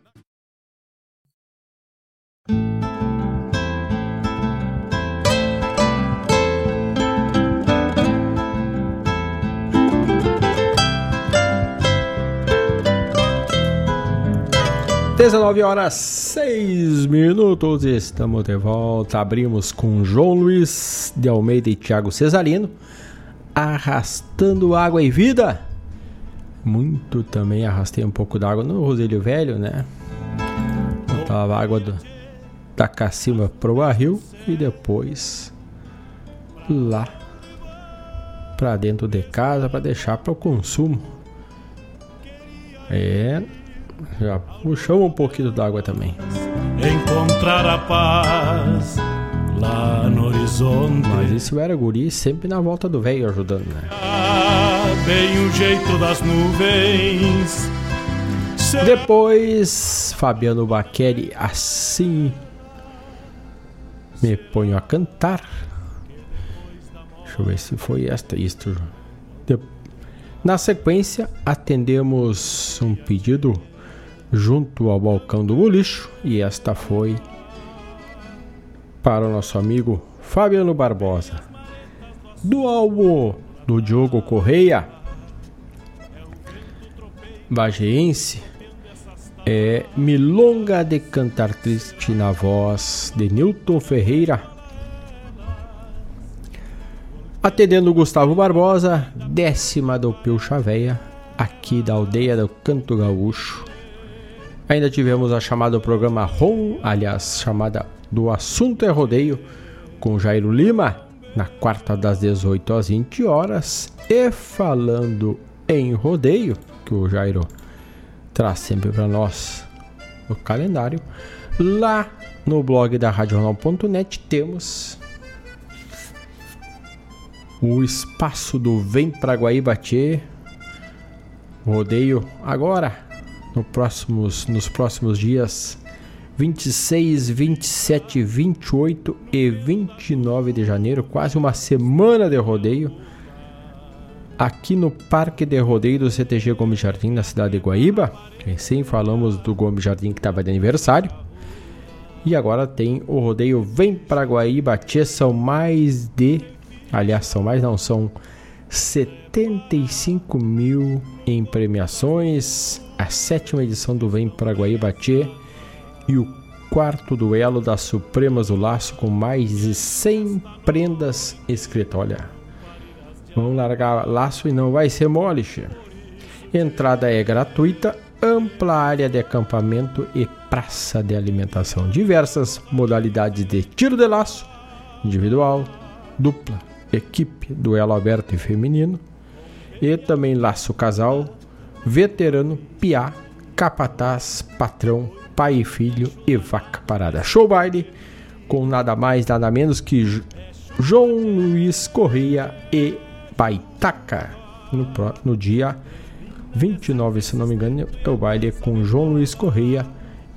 Dezenove horas seis minutos, estamos de volta. Abrimos com João Luiz de Almeida e Thiago Cesarino, arrastando água e vida. Muito também arrastei um pouco d'água no Roselho Velho, né? Botava água do, da cacima pro barril e depois lá para dentro de casa para deixar para o consumo. É, já puxamos um pouquinho d'água também. Encontrar a paz lá no horizonte. Mas isso era guri sempre na volta do velho ajudando, né? Bem o jeito das nuvens. Depois, Fabiano Baqueri, assim me ponho a cantar. Deixa eu ver se foi esta isto. Na sequência, atendemos um pedido junto ao balcão do bolicho e esta foi para o nosso amigo Fabiano Barbosa. Do álbum do Diogo Correia, Bageense, é Milonga de Cantar Triste na voz de Newton Ferreira. Atendendo Gustavo Barbosa, décima do Pio Chaveia, aqui da aldeia do Canto Gaúcho. Ainda tivemos a chamada do programa ROM, aliás, chamada do Assunto é Rodeio, com Jairo Lima, na quarta das 18 às 20 horas. E falando em rodeio, que o Jairo traz sempre para nós o calendário. Lá no blog da Radional.net temos o espaço do Vem pra Guaíba Tchê. Rodeio agora, no próximos, nos próximos dias 26, 27, 28 e 29 de janeiro, quase uma semana de rodeio aqui no Parque de Rodeio do CTG Gomes Jardim, na cidade de Guaíba. Recém falamos do Gomes Jardim que estava de aniversário. E agora tem o rodeio Vem para Guaíba, são mais de. Aliás, são mais, não, são 75 mil em premiações. A sétima edição do Vem para tchê, e o quarto duelo da Supremas do Laço com mais de 100 prendas escritas. Olha, Vamos largar laço e não vai ser mole, che. Entrada é gratuita, ampla área de acampamento e praça de alimentação. Diversas modalidades de tiro de laço, individual, dupla, equipe, duelo aberto e feminino. E também laço casal, veterano, piá, capataz, patrão, pai e filho e vaca parada. Show baile com nada mais, nada menos que João Luiz Correia e Paitaca no, no dia 29, se não me engano, é o baile com João Luiz Correia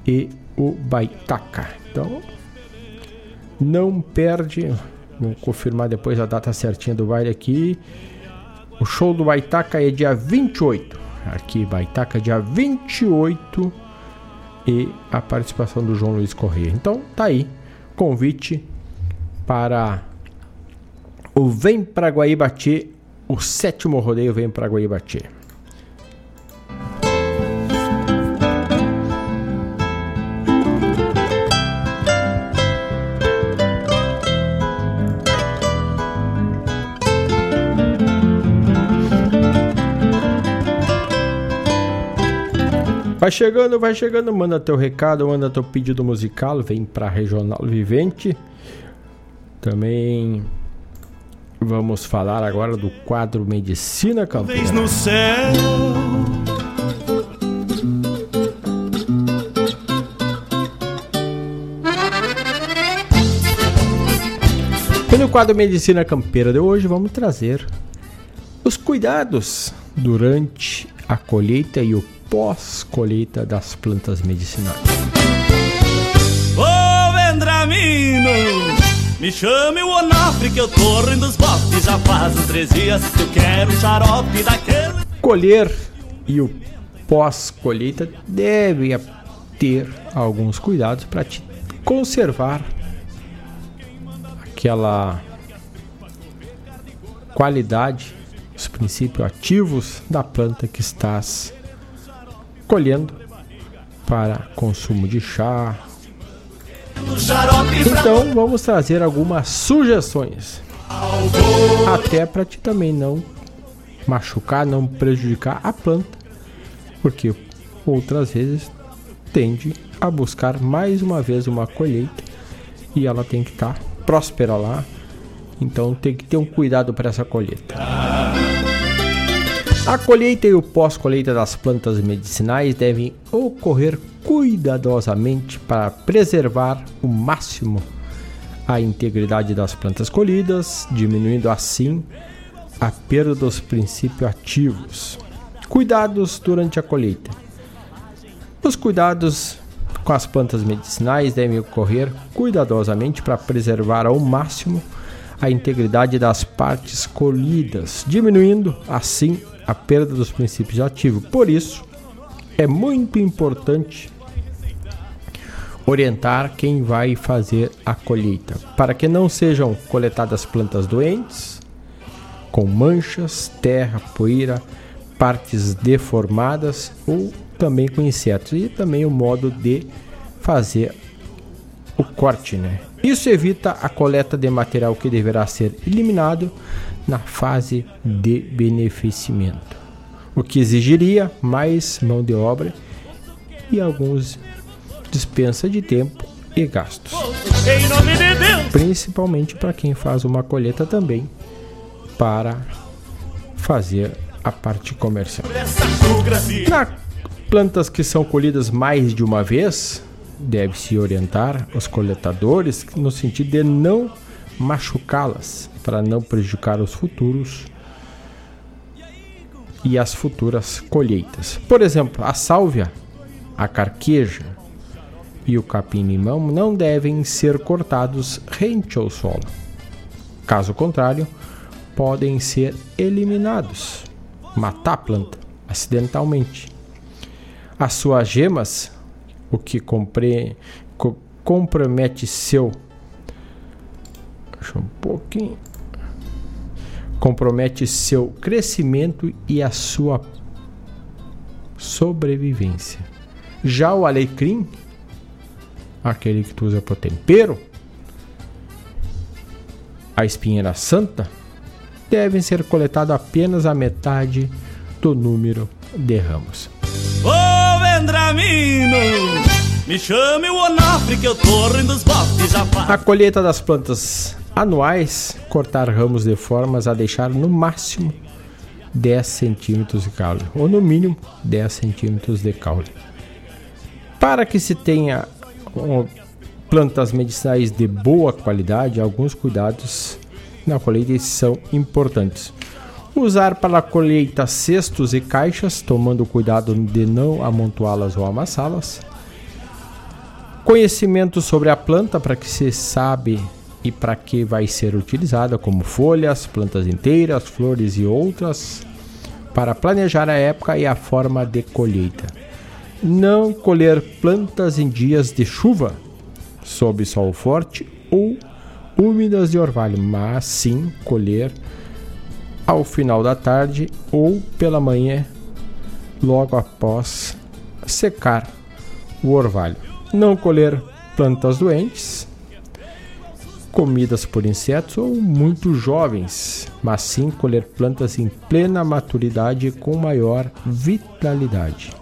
e o Baitaca. Então, não perde. Vou confirmar depois a data certinha do baile aqui. O show do Baitaca é dia 28. Aqui, Baitaca, dia 28. E a participação do João Luiz Correia. Então, tá aí. Convite para o Vem pra Guaíbatê. O sétimo rodeio Vem pra Guaíbatê. Vai chegando, vai chegando, manda teu recado, manda teu pedido musical, vem pra Regional Vivente. Também vamos falar agora do quadro Medicina Campeira. no céu. E no quadro Medicina Campeira de hoje vamos trazer os cuidados durante a colheita e o pós-colheita das plantas medicinais. Ô Vendramino, me chame o Onofre que eu tô rindo os bofes Já faz uns três dias que eu quero um xarope daquele Colher e o pós-colheita deve ter alguns cuidados para te conservar aquela qualidade, os princípios ativos da planta que estás colhendo para consumo de chá. Então vamos trazer algumas sugestões, até para ti também não machucar, não prejudicar a planta, porque outras vezes tende a buscar mais uma vez uma colheita e ela tem que estar tá próspera lá. Então tem que ter um cuidado para essa colheita. A colheita e o pós-colheita das plantas medicinais devem ocorrer cuidadosamente para preservar o máximo a integridade das plantas colhidas, diminuindo assim a perda dos princípios ativos. Cuidados durante a colheita. Os cuidados com as plantas medicinais devem ocorrer cuidadosamente para preservar ao máximo a integridade das partes colhidas, diminuindo assim a perda dos princípios ativos. Por isso, é muito importante orientar quem vai fazer a colheita, para que não sejam coletadas plantas doentes, com manchas, terra, poeira, partes deformadas ou também com insetos e também o modo de fazer o corte, né? Isso evita a coleta de material que deverá ser eliminado na fase de beneficiamento, o que exigiria mais mão de obra e alguns dispensa de tempo e gastos. Principalmente para quem faz uma colheita também para fazer a parte comercial. Na plantas que são colhidas mais de uma vez, deve-se orientar os coletadores no sentido de não machucá-las para não prejudicar os futuros e as futuras colheitas. Por exemplo, a sálvia, a carqueja e o capim-limão não devem ser cortados rente ao solo. Caso contrário, podem ser eliminados, matar a planta acidentalmente. As suas gemas, o que compre, co compromete seu um pouquinho compromete seu crescimento e a sua sobrevivência. Já o alecrim, aquele que tu usa para tempero, a espinheira santa, devem ser coletados apenas a metade do número de ramos. Ô Vendramino, me chame o Onofre que eu dos A colheita das plantas anuais, cortar ramos de formas a deixar no máximo 10 centímetros de caule, ou no mínimo 10 centímetros de caule. Para que se tenha plantas medicinais de boa qualidade, alguns cuidados na colheita são importantes. Usar para colheita cestos e caixas, tomando cuidado de não amontoá-las ou amassá-las. Conhecimento sobre a planta para que se sabe e para que vai ser utilizada, como folhas, plantas inteiras, flores e outras, para planejar a época e a forma de colheita. Não colher plantas em dias de chuva, sob sol forte ou úmidas de orvalho, mas sim colher ao final da tarde ou pela manhã, logo após secar o orvalho. Não colher plantas doentes, comidas por insetos ou muito jovens, mas sim colher plantas em plena maturidade com maior vitalidade.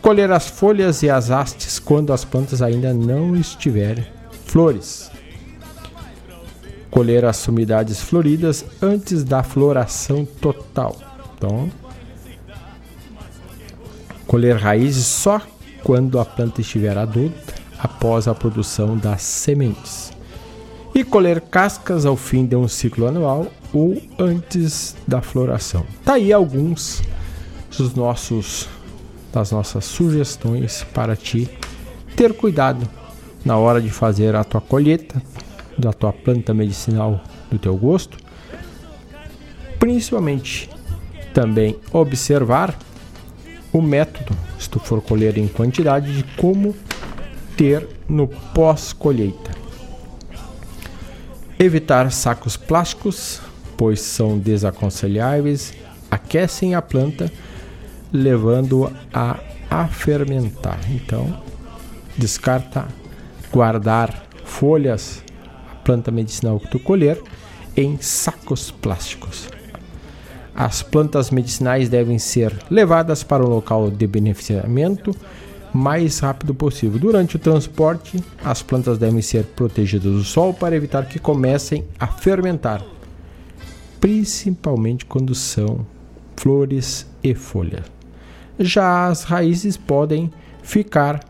Colher as folhas e as hastes quando as plantas ainda não estiverem flores colher as sumidades floridas antes da floração total. Então, colher raízes só quando a planta estiver adulta, após a produção das sementes. E colher cascas ao fim de um ciclo anual ou antes da floração. Tá aí alguns dos nossos das nossas sugestões para ti ter cuidado na hora de fazer a tua colheita, da tua planta medicinal do teu gosto. Principalmente também observar o método, se tu for colher em quantidade, de como ter no pós-colheita. Evitar sacos plásticos, pois são desaconselháveis, aquecem a planta, levando-a a fermentar. Então, descarta guardar folhas planta medicinal que tu colher em sacos plásticos. As plantas medicinais devem ser levadas para o local de beneficiamento mais rápido possível. Durante o transporte, as plantas devem ser protegidas do sol para evitar que comecem a fermentar, principalmente quando são flores e folhas. Já as raízes podem ficar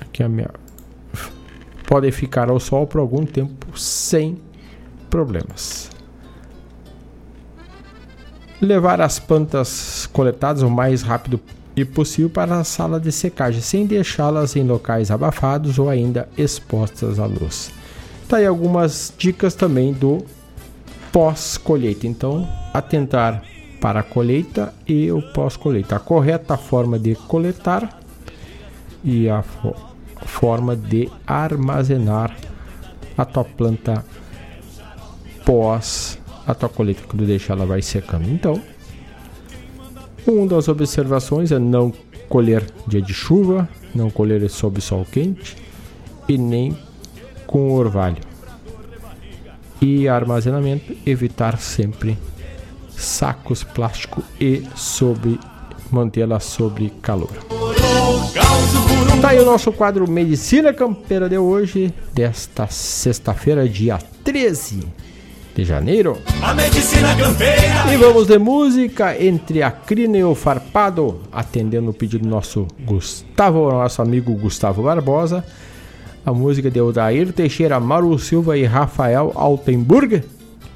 aqui a minha podem ficar ao sol por algum tempo sem problemas. Levar as plantas coletadas o mais rápido e possível para a sala de secagem, sem deixá-las em locais abafados ou ainda expostas à luz. Tá aí algumas dicas também do pós-colheita. Então, atentar para a colheita e o pós-colheita. A correta forma de coletar e a forma de armazenar a tua planta pós a tua colheita, quando deixa ela vai secando. Então, uma das observações é não colher dia de chuva, não colher sob sol quente e nem com orvalho. E armazenamento, evitar sempre sacos plástico e sobre mantê-la sobre calor. Tá aí o nosso quadro Medicina Campeira de hoje, desta sexta-feira, dia 13 de janeiro. A medicina campeira. E vamos de música entre a crina e o farpado, atendendo o pedido do nosso Gustavo, nosso amigo Gustavo Barbosa. A música de Odair Teixeira, Mauro Silva e Rafael Altenburg,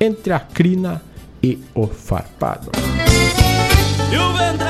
entre a crina e o farpado. E o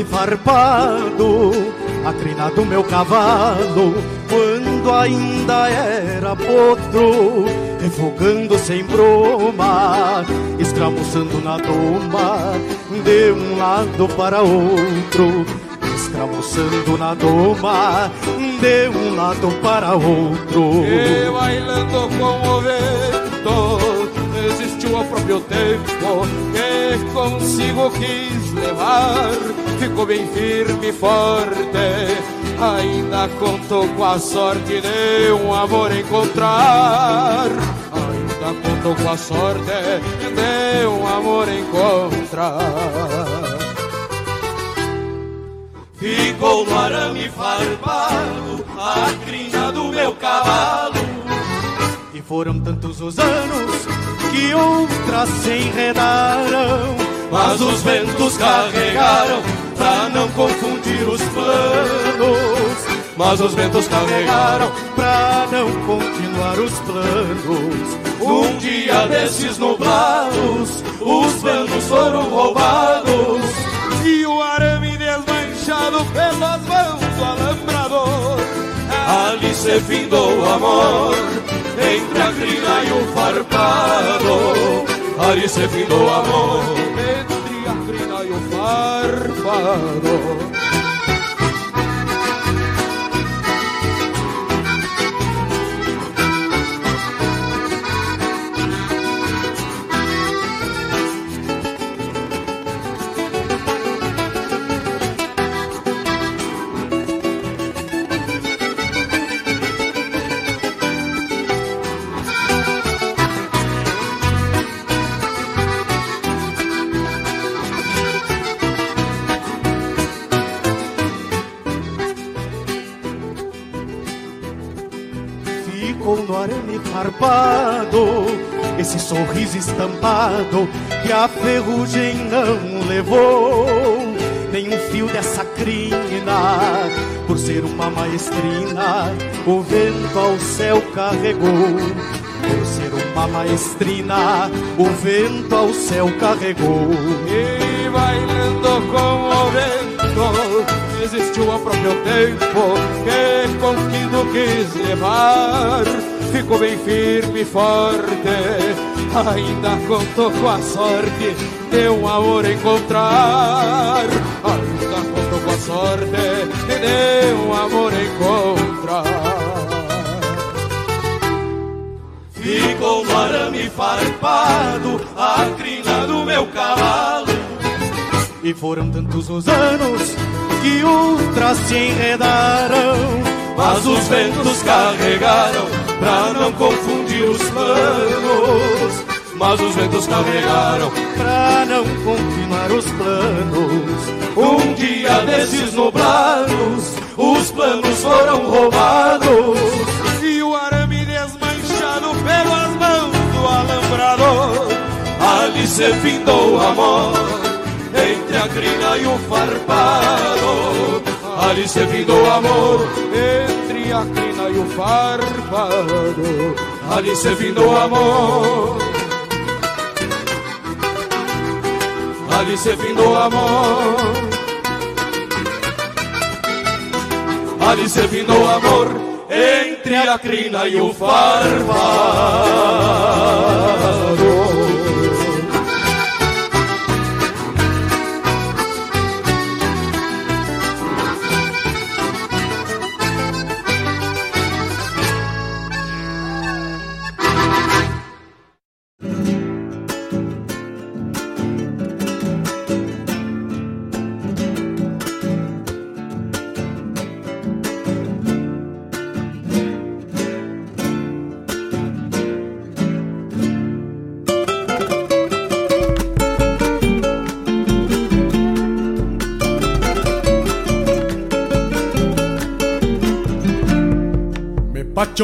arame farpado, a crina do meu cavalo, quando ainda era potro, refogando sem broma, escramuçando na doma, de um lado para outro, escramuçando na doma, de um lado para outro. E bailando com o vento, existiu ao próprio tempo consigo quis levar. Ficou bem firme e forte, ainda contou com a sorte de um amor encontrar. Ainda contou com a sorte de um amor encontrar. Ficou no arame farpado a crina do meu cavalo. E foram tantos os anos que outras se enredaram. Mas os ventos carregaram pra não confundir os planos. Mas os ventos carregaram pra não continuar os planos. Um dia desses nublados, os planos foram roubados. E o arame desmanchado pelas mãos do alambrador. Ali se findou o amor entre a crina e o farpado. Ali se findou o amor entre a crina e o farpado. Estampado que a ferrugem não levou. Nem um fio dessa crina, por ser uma maestrina, o vento ao céu carregou. Por ser uma maestrina, o vento ao céu carregou. E bailando com o vento, existiu a próprio tempo que conquido quis levar. Ficou bem firme e forte, ainda contou com a sorte de um amor encontrar. Ainda contou com a sorte de um amor encontrar. Ficou no arame farpado a crina do meu cavalo. E foram tantos os anos que outras se enredaram. Mas os ventos carregaram pra não confundir os planos. Mas os ventos carregaram pra não continuar os planos. Um dia desses nublados, os planos foram roubados. E o arame desmanchado pelas mãos do alambrador. Ali se findou o amor entre a crina e o farpado. Ali se findou o amor entre a crina e o farpado. Ali se findou o amor. Ali se findou amor. Ali se findou amor entre a crina e o farpado.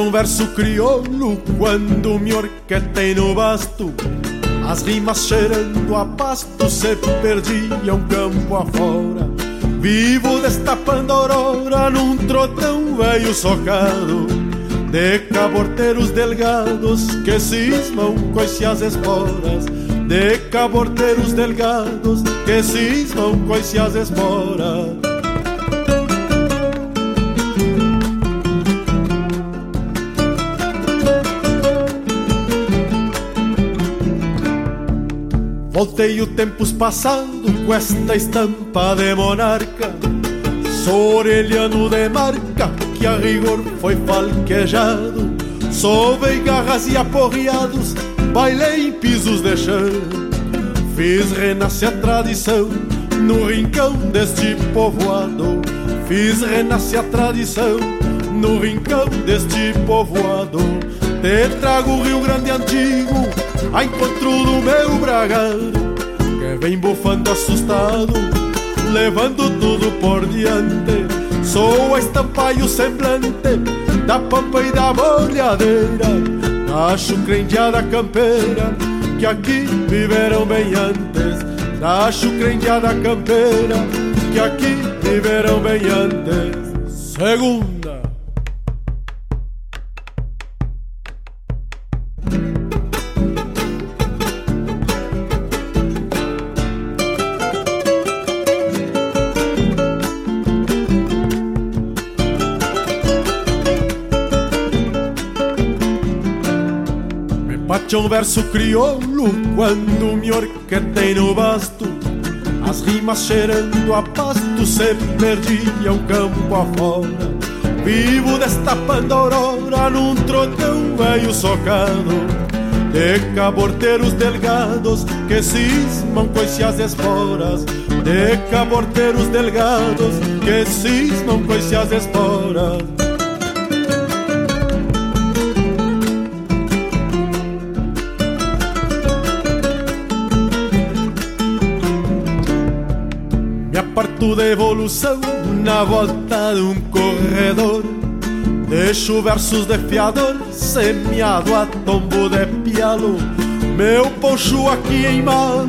Um verso crioulo quando me orquetei no basto As rimas cheirando a pasto se perdiam campo afora. Vivo destapando aurora num trotão velho socado. De caborteiros delgados que cismam coice as esporas. De caborteiros delgados que cismam coice as esporas. Voltei o tempos passando com esta estampa de monarca Sou orelhano de marca que a rigor foi falquejado. Sovei garras e aporreados, bailei em pisos de chão. Fiz renascer a tradição no rincão deste povoado. Fiz renascer a tradição no rincão deste povoado. Te trago o Rio Grande Antigo a encontro do meu bragado Que vem bufando assustado Levando tudo por diante. Sou a estampa e o semblante Da pampa e da molhadeira Da chucrendiada campeira Que aqui viveram bem antes. Da chucrendiada campeira Que aqui viveram bem antes. Segundo Um verso crioulo quando me orquetei no basto As rimas cheirando a pasto se perdiam campo afora Vivo destapando a aurora num trotão velho socado De caborteiros delgados que cismam coice as esporas De caborteiros delgados que cismam coice as esporas parto de evolução na volta de um corredor. Deixo versos de fiador semeado a tombo de pialo. Meu poncho aqui em malo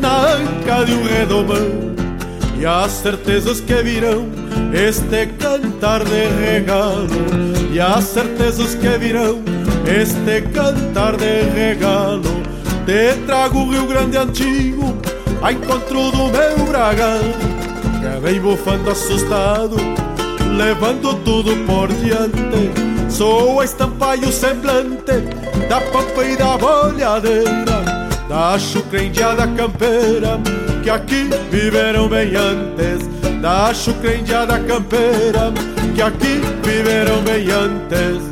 na anca de um redomão. E as certezas que virão este cantar de regalo. E as certezas que virão este cantar de regalo. Te trago o Rio Grande Antigo a encontro do meu bragado Vem bufando assustado Levando tudo por diante. Sou a estampa e o semblante Da pampa e da bolhadeira Da chucrendiada campeira Que aqui viveram bem antes. Da chucrendiada campeira Que aqui viveram bem antes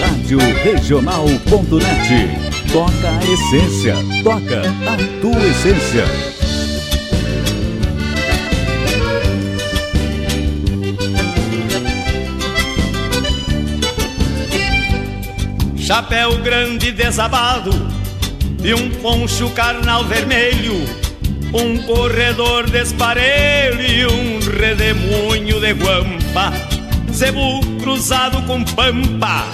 Rádio Regional.net. Toca a essência, toca a tua essência. Chapéu grande desabado e um poncho carnal vermelho, um corredor desparelho e um redemoinho de guampa, zebu cruzado com pampa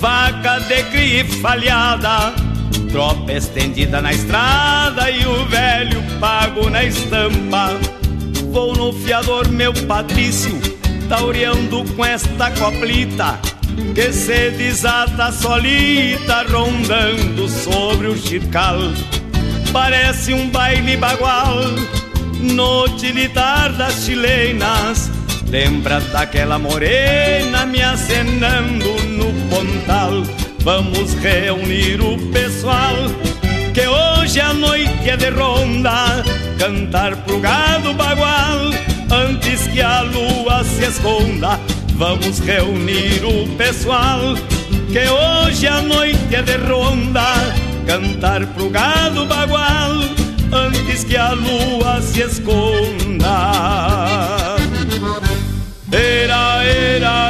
vaca de cria falhada, tropa estendida na estrada e o velho pago na estampa. Vou no fiador, meu Patrício, taureando com esta coplita, que se desata solita, rondando sobre o chircal. Parece um baile bagual, no tilitar das chilenas, Lembra daquela morena me acenando no pontal? Vamos reunir o pessoal Que hoje a noite é de ronda. Cantar pro gado bagual Antes que a lua se esconda Vamos reunir o pessoal Que hoje a noite é de ronda. Cantar pro gado bagual Antes que a lua se esconda. Era, era,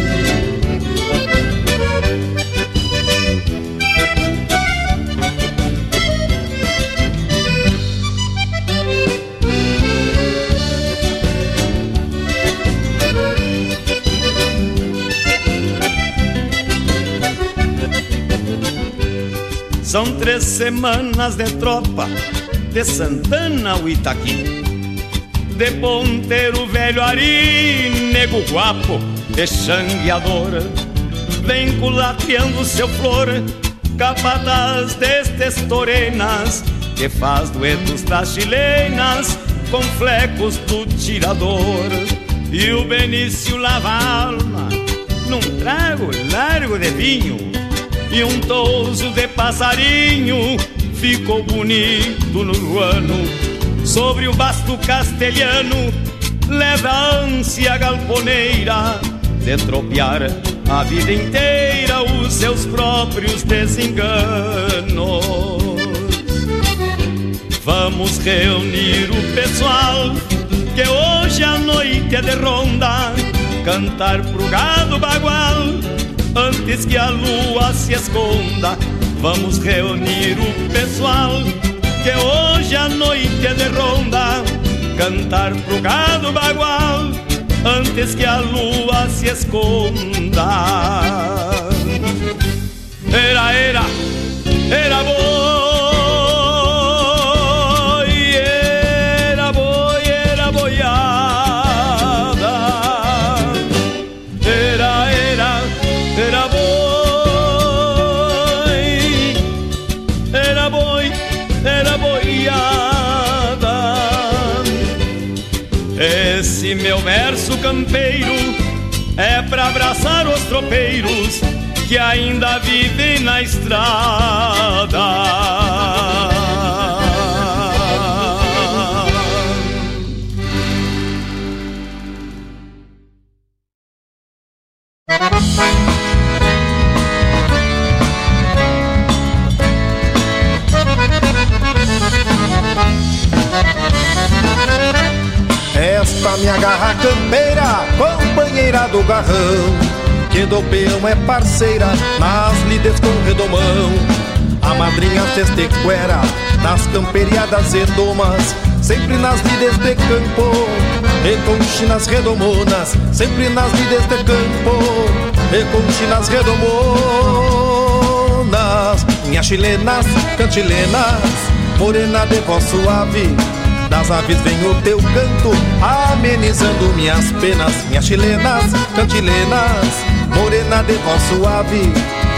São três semanas de tropa de Santana ao Itaqui de ponteiro velho ari, nego guapo, de xangueador, vem culateando seu flor, capataz destes torenas, que faz duetos das chilenas, com flecos do tirador. E o Benício lava a alma, num trago largo de vinho, e um touso de passarinho, ficou bonito no ano sobre o basto castelhano leva a ânsia galponeira de tropear a vida inteira os seus próprios desenganos. Vamos reunir o pessoal que hoje a noite é de ronda, cantar pro gado bagual antes que a lua se esconda. Vamos reunir o pessoal que hoje a noite é de ronda Cantar pro gado bagual Antes que a lua se esconda Era, era, era bom abraçar os tropeiros que ainda vivem na estrada. Esta minha garra campeira companheira do garrão. Que do peão é parceira nas lides com redomão. A madrinha testequera das camperiadas e domas, sempre nas lides de campo. E com chinas redomonas, sempre nas lides de campo. E com chinas redomonas, minhas chilenas, cantilenas, morena de voz suave das aves vem o teu canto, amenizando minhas penas, minhas chilenas, cantilenas, morena de voz suave.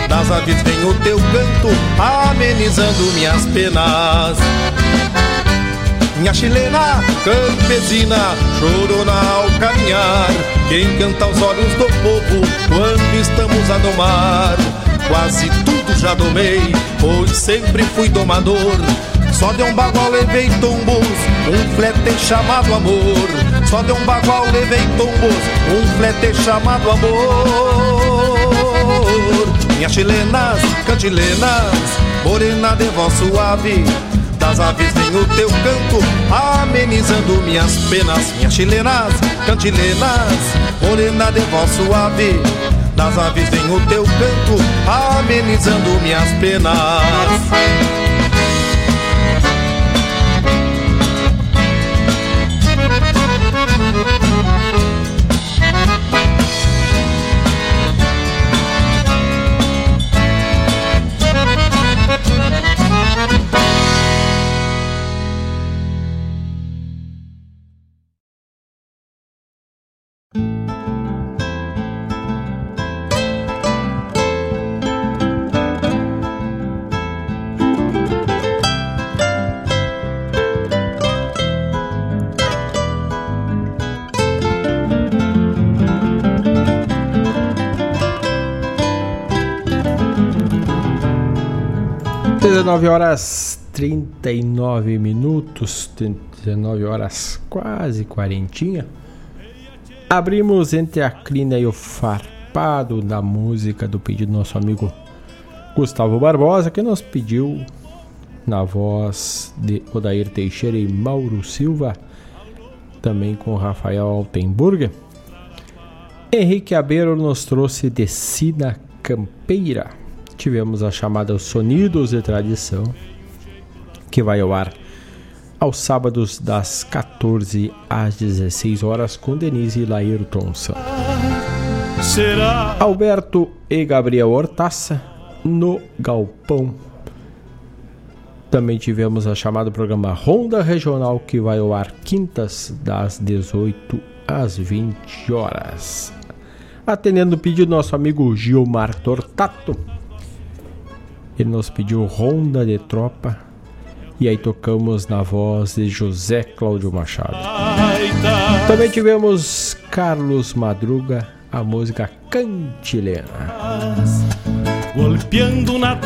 Das aves vem o teu canto, amenizando minhas penas. Minha chilena, campesina, chorona ao caminhar, que encanta os olhos do povo quando estamos a domar. Quase tudo já domei, pois sempre fui domador só de um bagual levei tombos, um flete chamado amor. Só de um bagual levei tombos, um flete chamado amor. Minhas chilenas, cantilenas, morena de voz suave. Das aves vem o teu canto, amenizando minhas penas. Minhas chilenas, cantilenas, morena de voz suave. Das aves vem o teu canto, amenizando minhas penas. Dezenove horas 39 minutos, 19 horas quase quarentinha. Abrimos entre a crina e o farpado da música do pedido do nosso amigo Gustavo Barbosa, que nos pediu na voz de Odair Teixeira e Mauro Silva, também com Rafael Altenburger. Henrique Abeiro nos trouxe Descida Campeira. Tivemos a chamada Sonidos de Tradição, que vai ao ar aos sábados das 14 às 16 horas com Denise e Laírton Será Alberto e Gabriel Hortaça no Galpão. Também tivemos a chamada programa Ronda Regional que vai ao ar quintas das 18 às 20 horas. Atendendo o pedido do nosso amigo Gilmar Tortato. Ele nos pediu Ronda de Tropa e aí tocamos na voz de José Cláudio Machado. Também tivemos Carlos Madruga, a música Cantilena.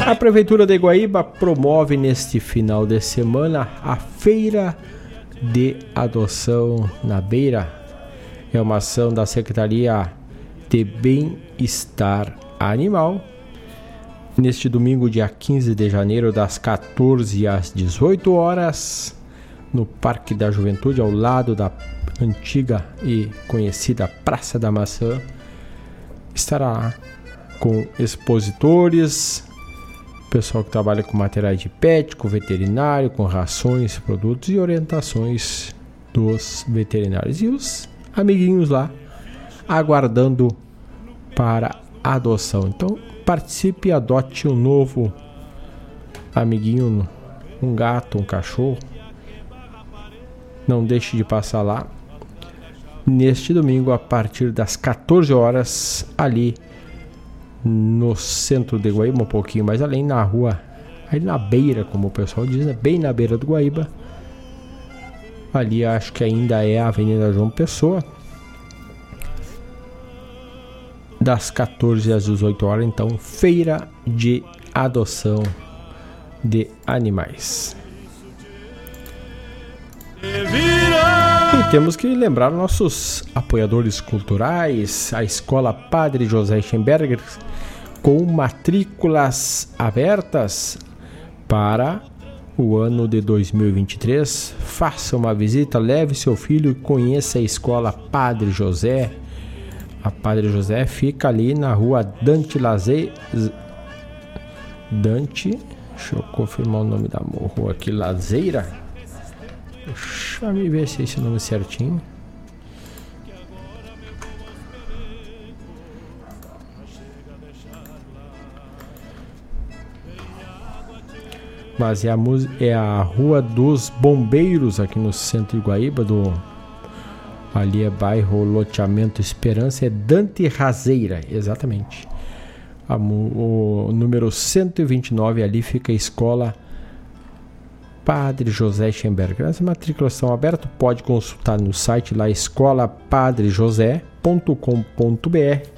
A Prefeitura de Guaíba promove neste final de semana a Feira de Adoção na Beira. É uma ação da Secretaria de Bem-Estar Animal neste domingo, dia 15 de janeiro, das 14 às 18 horas, no Parque da Juventude, ao lado da antiga e conhecida Praça da Maçã, estará com expositores, pessoal que trabalha com materiais de pet, com veterinário, com rações, produtos e orientações dos veterinários e os amiguinhos lá aguardando para adoção. Então, participe e adote um novo amiguinho, um gato, um cachorro. Não deixe de passar lá neste domingo a partir das 14 horas ali no centro de Guaíba, um pouquinho mais além na rua, aí na beira, como o pessoal diz, né? bem na beira do Guaíba. Ali acho que ainda é a Avenida João Pessoa das 14 às 18 horas, então, feira de adoção de animais. E temos que lembrar nossos apoiadores culturais, a Escola Padre José Schemberger, com matrículas abertas para o ano de 2023. Faça uma visita, leve seu filho e conheça a escola Padre José. A Padre José fica ali na rua Dante Laze... Dante. Deixa eu confirmar o nome da rua aqui. Lazeira. Deixa eu ver se é esse nome certinho. Mas é a, é a Rua dos Bombeiros aqui no centro de Guaíba, do ali é bairro Loteamento Esperança, é Dante Razeira, exatamente. A, o, o número 129 ali fica a escola Padre José Schemberg. Essa matriculação aberta pode consultar no site lá escolapadrejosé.com.br.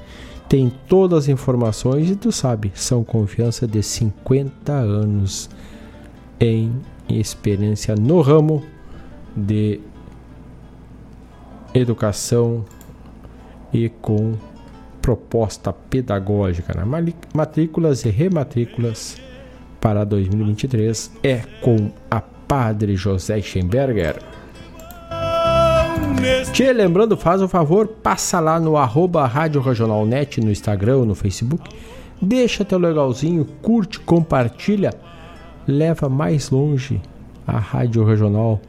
Tem todas as informações e tu sabe, são confiança de 50 anos em experiência no ramo de educação e com proposta pedagógica. Né? Matrículas e rematrículas para 2023 é com a Padre José Schemberger. Te lembrando, faz o um favor, passa lá no arroba Rádio Regional Net no Instagram, no Facebook, deixa teu legalzinho, curte, compartilha leva mais longe a rádio regional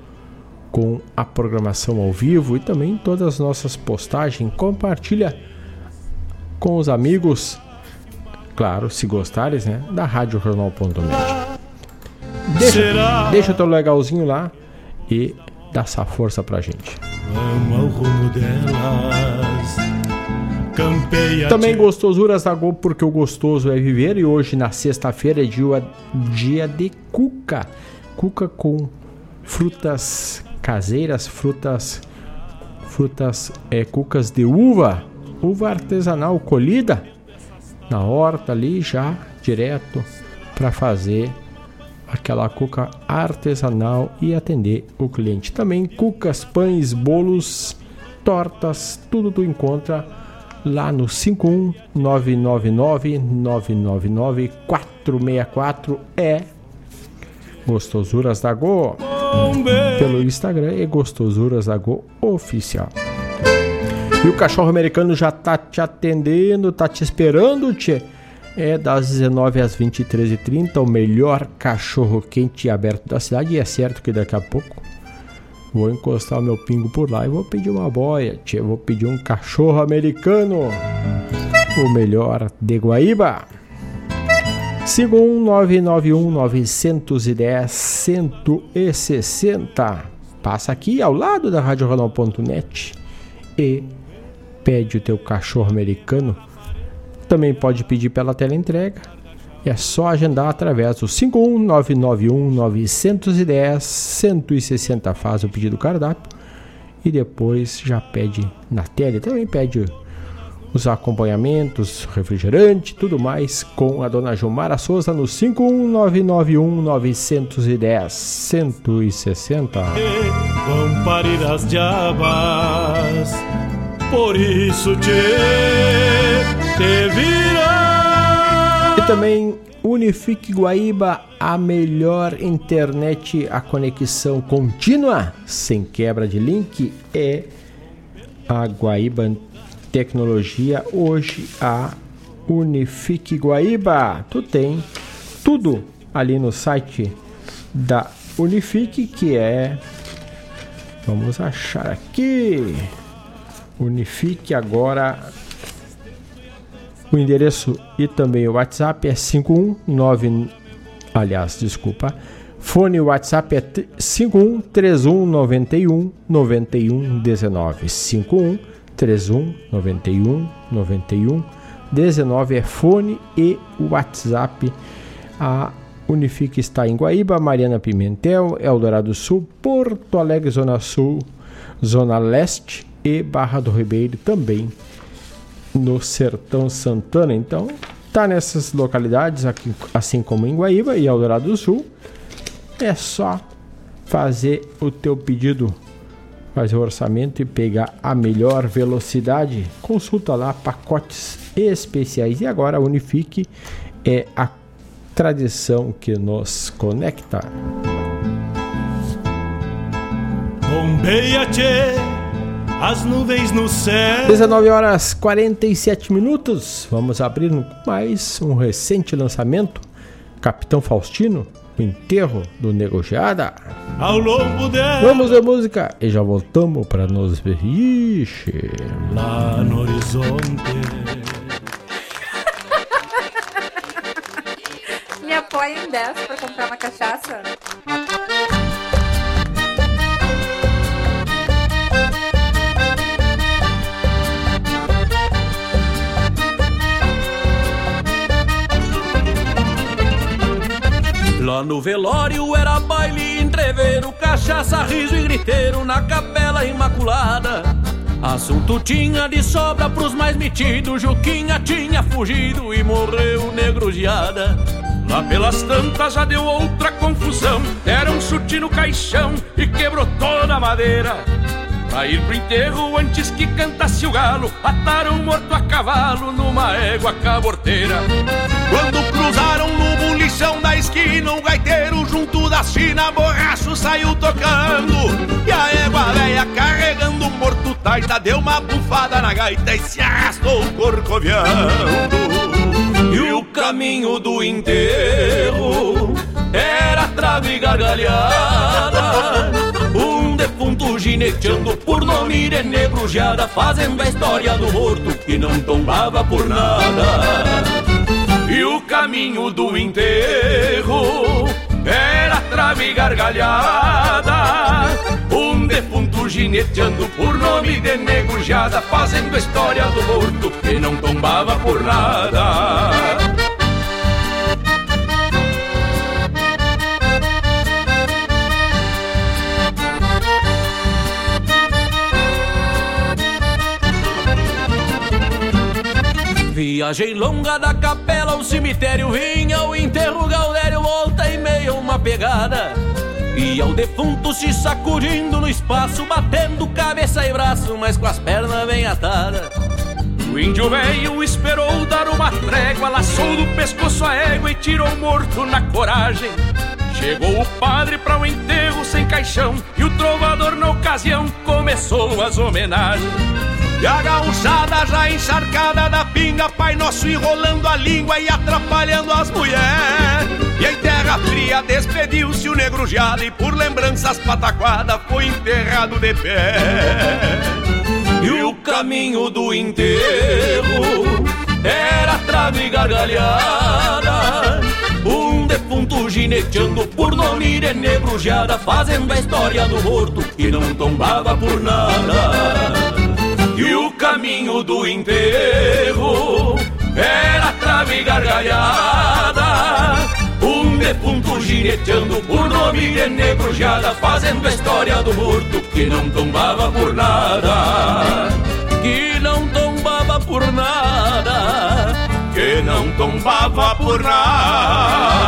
com a programação ao vivo e também todas as nossas postagens. Compartilha com os amigos, claro, se gostares, né, da Rádio Regional.net. Deixa, deixa teu legalzinho lá e dá essa força pra gente. Também gostosuras da Go, porque o gostoso é viver. E hoje, na sexta-feira, é dia, dia de cuca. Cuca com frutas caseiras, frutas, frutas é, cucas de uva, uva artesanal colhida na horta ali já direto para fazer aquela cuca artesanal e atender o cliente. Também cucas, pães, bolos, tortas, tudo tu encontra lá no 51999-999-464 é Gostosuras da Go. Pelo Instagram é Gostosuras da Oficial. E o cachorro americano já tá te atendendo, tá te esperando, tchê. É das 19 às 23h30, o melhor cachorro quente e aberto da cidade. E é certo que daqui a pouco Vou encostar o meu pingo por lá e vou pedir uma boia. Tia, vou pedir um cachorro americano. O melhor de Guaíba. 51991 910 160. Passa aqui ao lado da RadioRonal.net e pede o teu cachorro americano. Também pode pedir pela tela entrega é só agendar através do 51991 910 160. Faz o pedido do cardápio e depois já pede na tela. Também pede os acompanhamentos, refrigerante, tudo mais com a dona Gilmara Souza no 51991 910 160. Vão parir as diabas, por isso te, te virá e também Unifique Guaíba, a melhor internet, a conexão contínua, sem quebra de link, é a Guaíba Tecnologia. Hoje a Unifique Guaíba. Tu tem tudo ali no site da Unifique, que é. Vamos achar aqui. Unifique agora o endereço e também o WhatsApp é 519. Aliás, desculpa. Fone WhatsApp é 51 31 91 91 19. 51 31 91 91 19 é fone e WhatsApp. A Unifique está em Guaíba, Mariana Pimentel, Eldorado Sul, Porto Alegre, Zona Sul, Zona Leste e Barra do Ribeiro também no Sertão Santana. Então, tá nessas localidades, aqui, assim como em Guaíba e Eldorado do Sul. É só fazer o teu pedido, Faz o orçamento e pegar a melhor velocidade. Consulta lá pacotes especiais. E agora a Unifique é a tradição que nos conecta. Bombeia, as nuvens no céu. 19 horas 47 minutos. Vamos abrir mais um recente lançamento. Capitão Faustino, o enterro do Negociada. Ao longo dela. Vamos ver música e já voltamos para nos ver. Ixi. Lá no horizonte. [LAUGHS] Me apoia em 10 pra comprar uma cachaça? Lá no velório era baile, entreveiro, cachaça, riso e griteiro na capela imaculada. Assunto tinha de sobra pros mais metidos, Juquinha tinha fugido e morreu negruziada. Lá pelas tantas já deu outra confusão, era um chute no caixão e quebrou toda a madeira. Pra ir pro enterro antes que cantasse o galo, ataram morto a cavalo numa égua caborteira. Quando cruzaram no bulichão da esquina, o gaiteiro junto da China, borracho saiu tocando. E a égua velha carregando o morto taita, deu uma bufada na gaita e se arrastou corcoviando. E o caminho do enterro era trave gargalhada. Um defunto gineteando por nome de fazendo a história do morto que não tombava por nada. E o caminho do enterro era trave gargalhada. Um defunto gineteando por nome de negrujada, fazendo história do morto que não tombava por nada. Viagem longa da capela ao cemitério vinha o enterro Gaudério volta e meia uma pegada. E ao defunto se sacudindo no espaço batendo cabeça e braço mas com as pernas bem atadas. O índio velho esperou dar uma trégua laçou do pescoço a égua e tirou morto na coragem. Chegou o padre para o enterro sem caixão E o trovador na ocasião começou as homenagens e a gauchada já encharcada da pinga Pai Nosso enrolando a língua e atrapalhando as mulheres. E em terra fria despediu-se o negro E por lembranças pataquada foi enterrado de pé. E o caminho do enterro era trave gargalhada Um defunto gineteando por nome de negrujada Fazendo a história do morto que não tombava por nada e o caminho do enterro era trave gargalhada. Um defunto gineteando por nome de negrujada, fazendo a história do morto que não tombava por nada. Que não tombava por nada. Que não tombava por nada.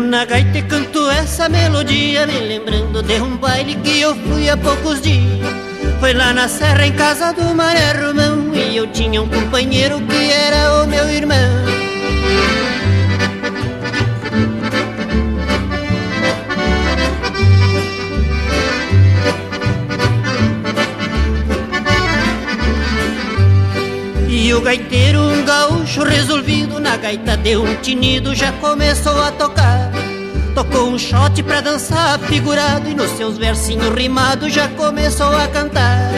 Na gaita e canto essa melodia Me lembrando de um baile que eu fui há poucos dias. Foi lá na serra em casa do Maré Romão E eu tinha um companheiro que era o meu irmão. E o gaiteiro, um gaúcho resolvido Na gaita deu um tinido, já começou a tocar Tocou um shot pra dançar figurado E nos seus versinhos rimados já começou a cantar.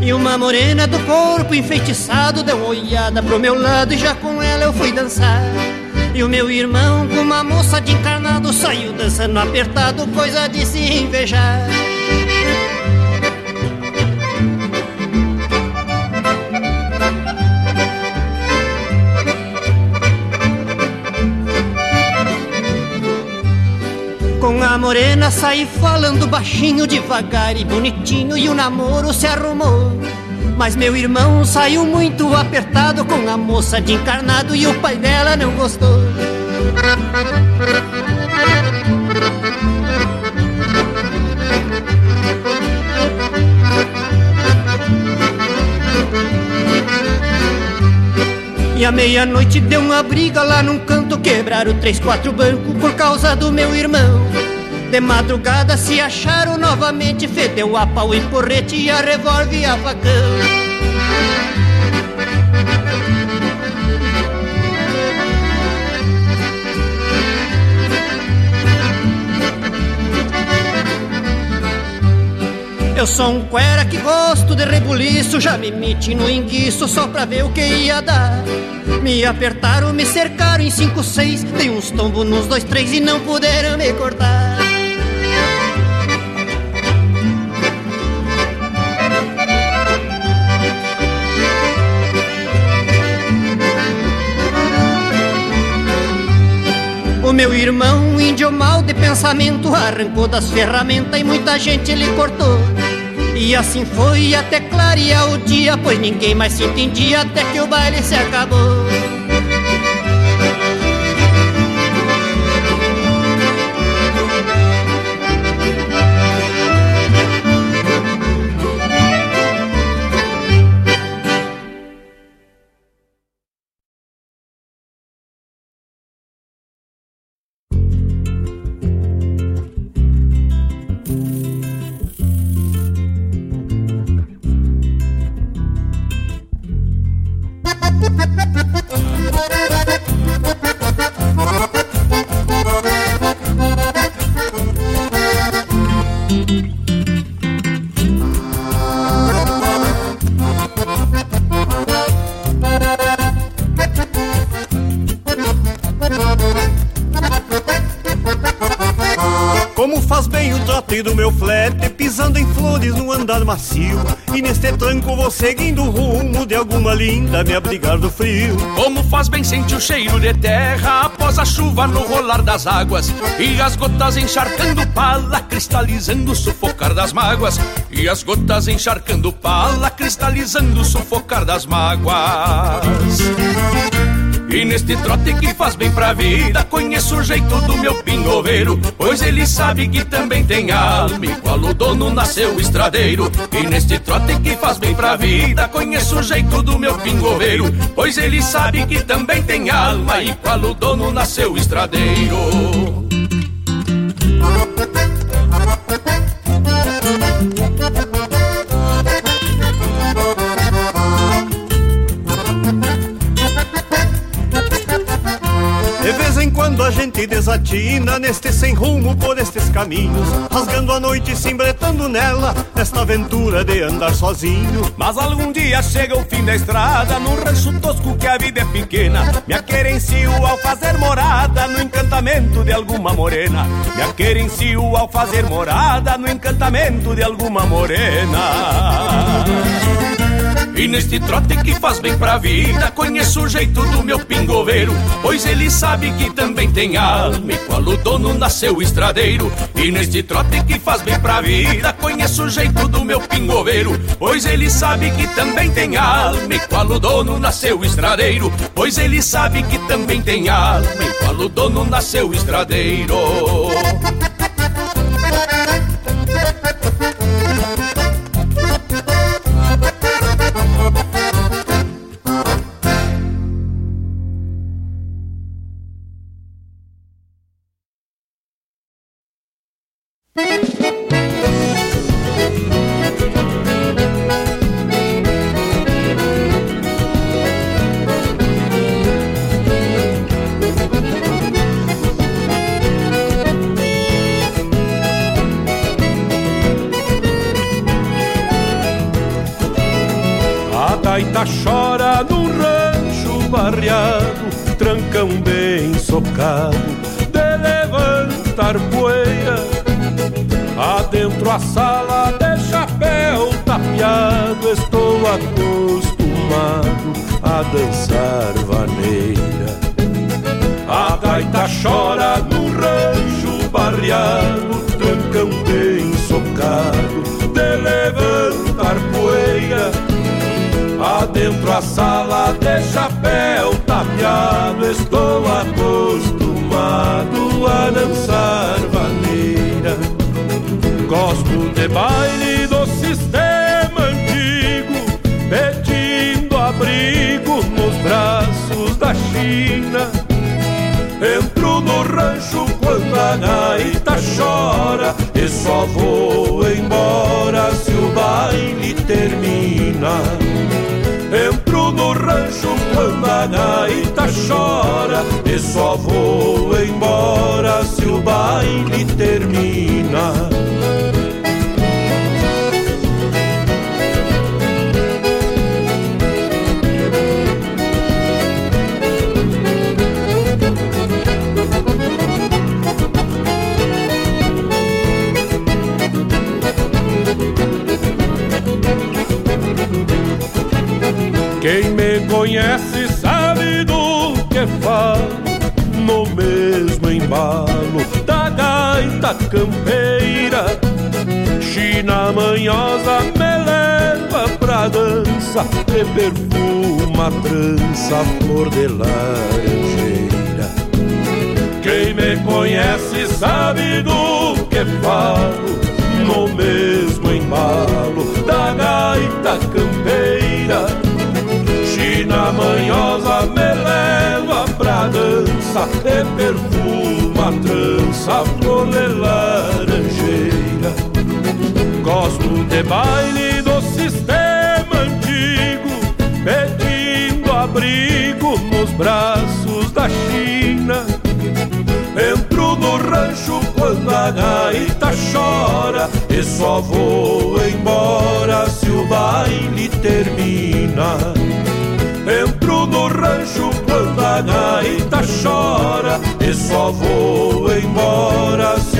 E uma morena do corpo enfeitiçado Deu uma olhada pro meu lado e já com ela eu fui dançar E o meu irmão com uma moça de encarnado Saiu dançando apertado, coisa de se invejar a morena saí falando baixinho, devagar e bonitinho, e o namoro se arrumou. Mas meu irmão saiu muito apertado com a moça de encarnado e o pai dela não gostou. E à meia-noite deu uma briga lá num canto, quebraram três, quatro bancos por causa do meu irmão. De madrugada se acharam novamente, fedeu a pau e porrete e a revólver e a facão. Eu sou um cuera que gosto de rebuliço, já me meti no enguiço só pra ver o que ia dar. Me apertaram, me cercaram em cinco, seis, dei uns tombos nos dois, três e não puderam me cortar. Meu irmão, índio mal de pensamento, arrancou das ferramentas e muita gente lhe cortou. E assim foi até clarear o dia, pois ninguém mais se entendia até que o baile se acabou. Macio. E neste tranco vou seguindo o rumo de alguma linda me abrigar do frio. Como faz bem sentir o cheiro de terra após a chuva no rolar das águas. E as gotas encharcando pala, cristalizando o sufocar das mágoas. E as gotas encharcando pala, cristalizando o sufocar das mágoas. E neste trote que faz bem pra vida Conheço o jeito do meu pingoveiro Pois ele sabe que também tem alma Igual o dono nasceu estradeiro. E neste trote que faz bem pra vida Conheço o jeito do meu pingoveiro Pois ele sabe que também tem alma Igual o dono nasceu estradeiro desatina neste sem rumo por estes caminhos, rasgando a noite e se embretando nela, nesta aventura de andar sozinho. Mas algum dia chega o fim da estrada Num rancho tosco que a vida é pequena. Me aquerencio ao fazer morada No encantamento de alguma morena. Me aquerencio ao fazer morada No encantamento de alguma morena e neste trote que faz bem pra vida Conheço o jeito do meu pingoveiro Pois ele sabe que também tem alma E qual o dono nasceu estradeiro. E neste trote que faz bem pra vida Conheço o jeito do meu pingoveiro Pois ele sabe que também tem alma E qual o dono nasceu estradeiro Pois ele sabe que também tem alma E qual o dono nasceu estradeiro de baile do sistema antigo Pedindo abrigo nos braços da China. Entro no rancho quando a gaita chora E só vou embora se o baile termina. Entro no rancho quando a gaita chora E só vou embora se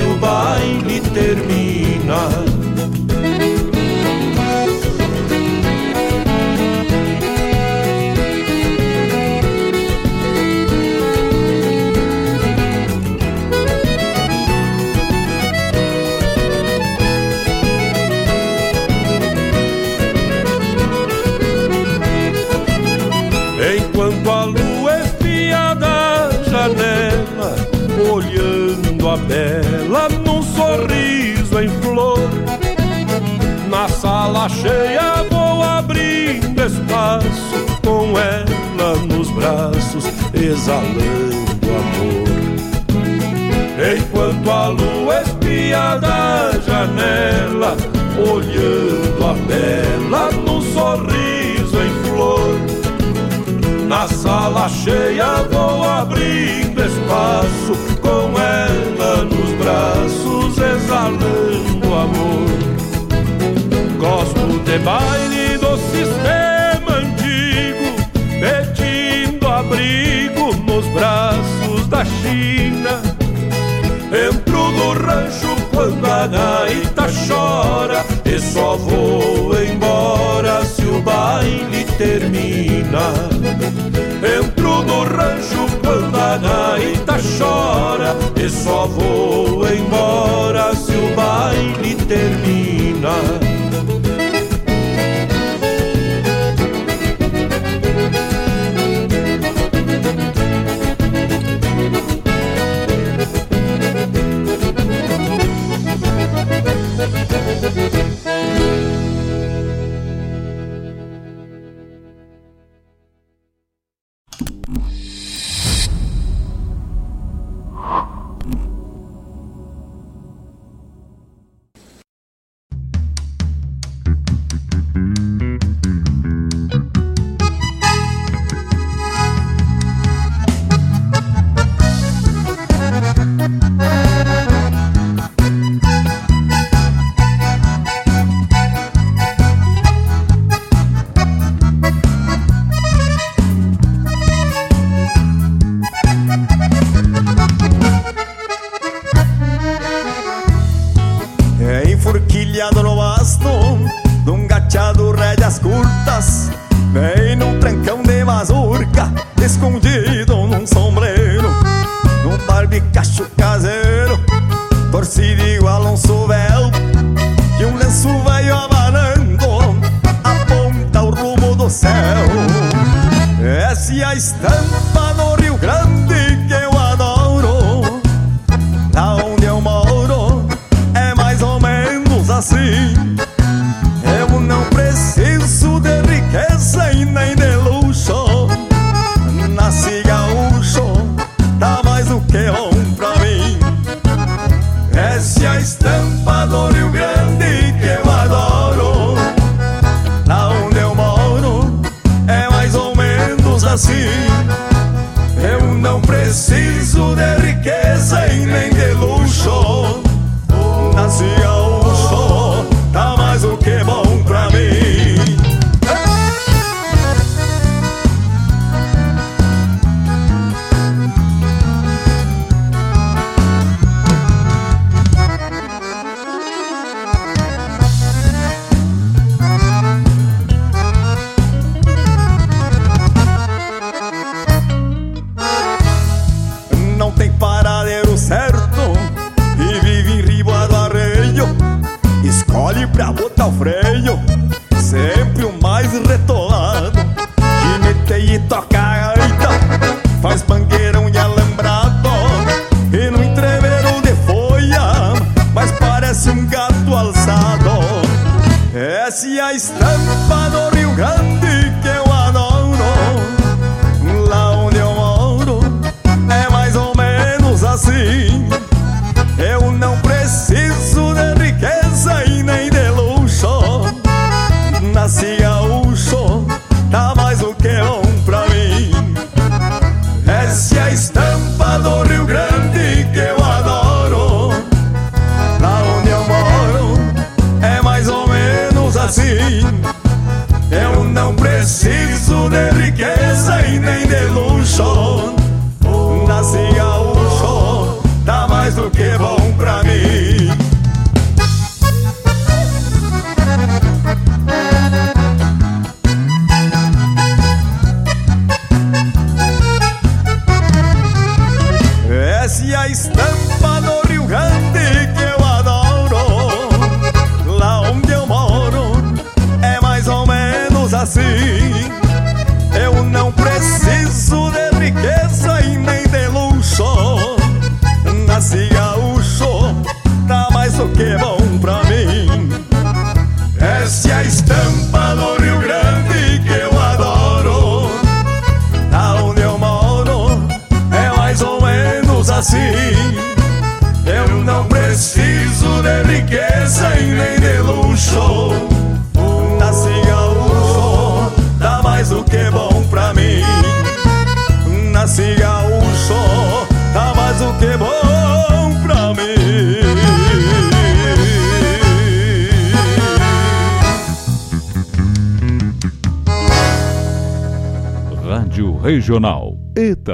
cheia vou abrindo espaço Com ela nos braços exalando amor. Enquanto a lua espia da janela Olhando a bela num sorriso em flor. Na sala cheia vou abrindo espaço Com ela nos braços exalando de baile do sistema antigo Pedindo abrigo nos braços da China. Entro no rancho quando a gaita chora E só vou embora se o baile termina. Entro no rancho quando a gaita chora E só vou embora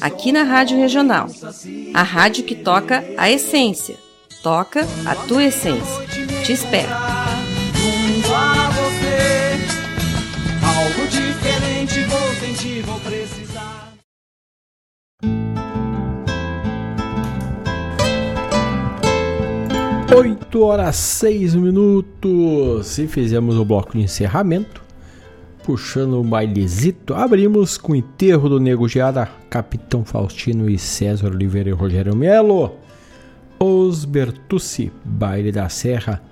aqui na Rádio Regional. A rádio que toca a essência. Toca a tua essência. Te espero. 8 horas 6 minutos e fizemos o bloco de encerramento. Puxando o bailezito, abrimos com o enterro do Nego Geada, Capitão Faustino e César Oliveira e Rogério Melo. Os Bertucci, Baile da Serra.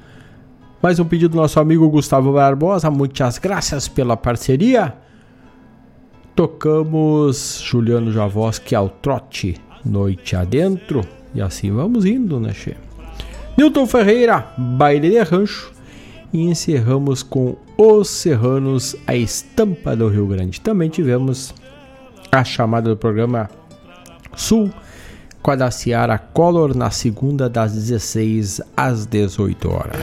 Mais um pedido do nosso amigo Gustavo Barbosa, muitas graças pela parceria. Tocamos Juliano Javoski ao trote, noite adentro. E assim vamos indo, né, che? Newton Ferreira, Baile de Rancho. E encerramos com Os Serranos, a estampa do Rio Grande. Também tivemos a chamada do programa Sul com a da Ciara Color na segunda das 16 às 18 horas.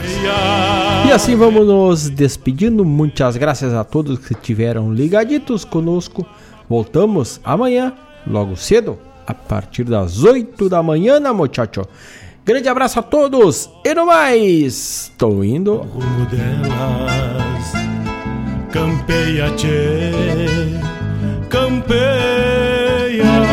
E assim vamos nos despedindo. Muitas graças a todos que estiveram ligaditos conosco. Voltamos amanhã, logo cedo, a partir das 8 da manhã, na muchacho. Grande abraço a todos e no mais, Estou indo. Delas, campeia, tchê, campeia.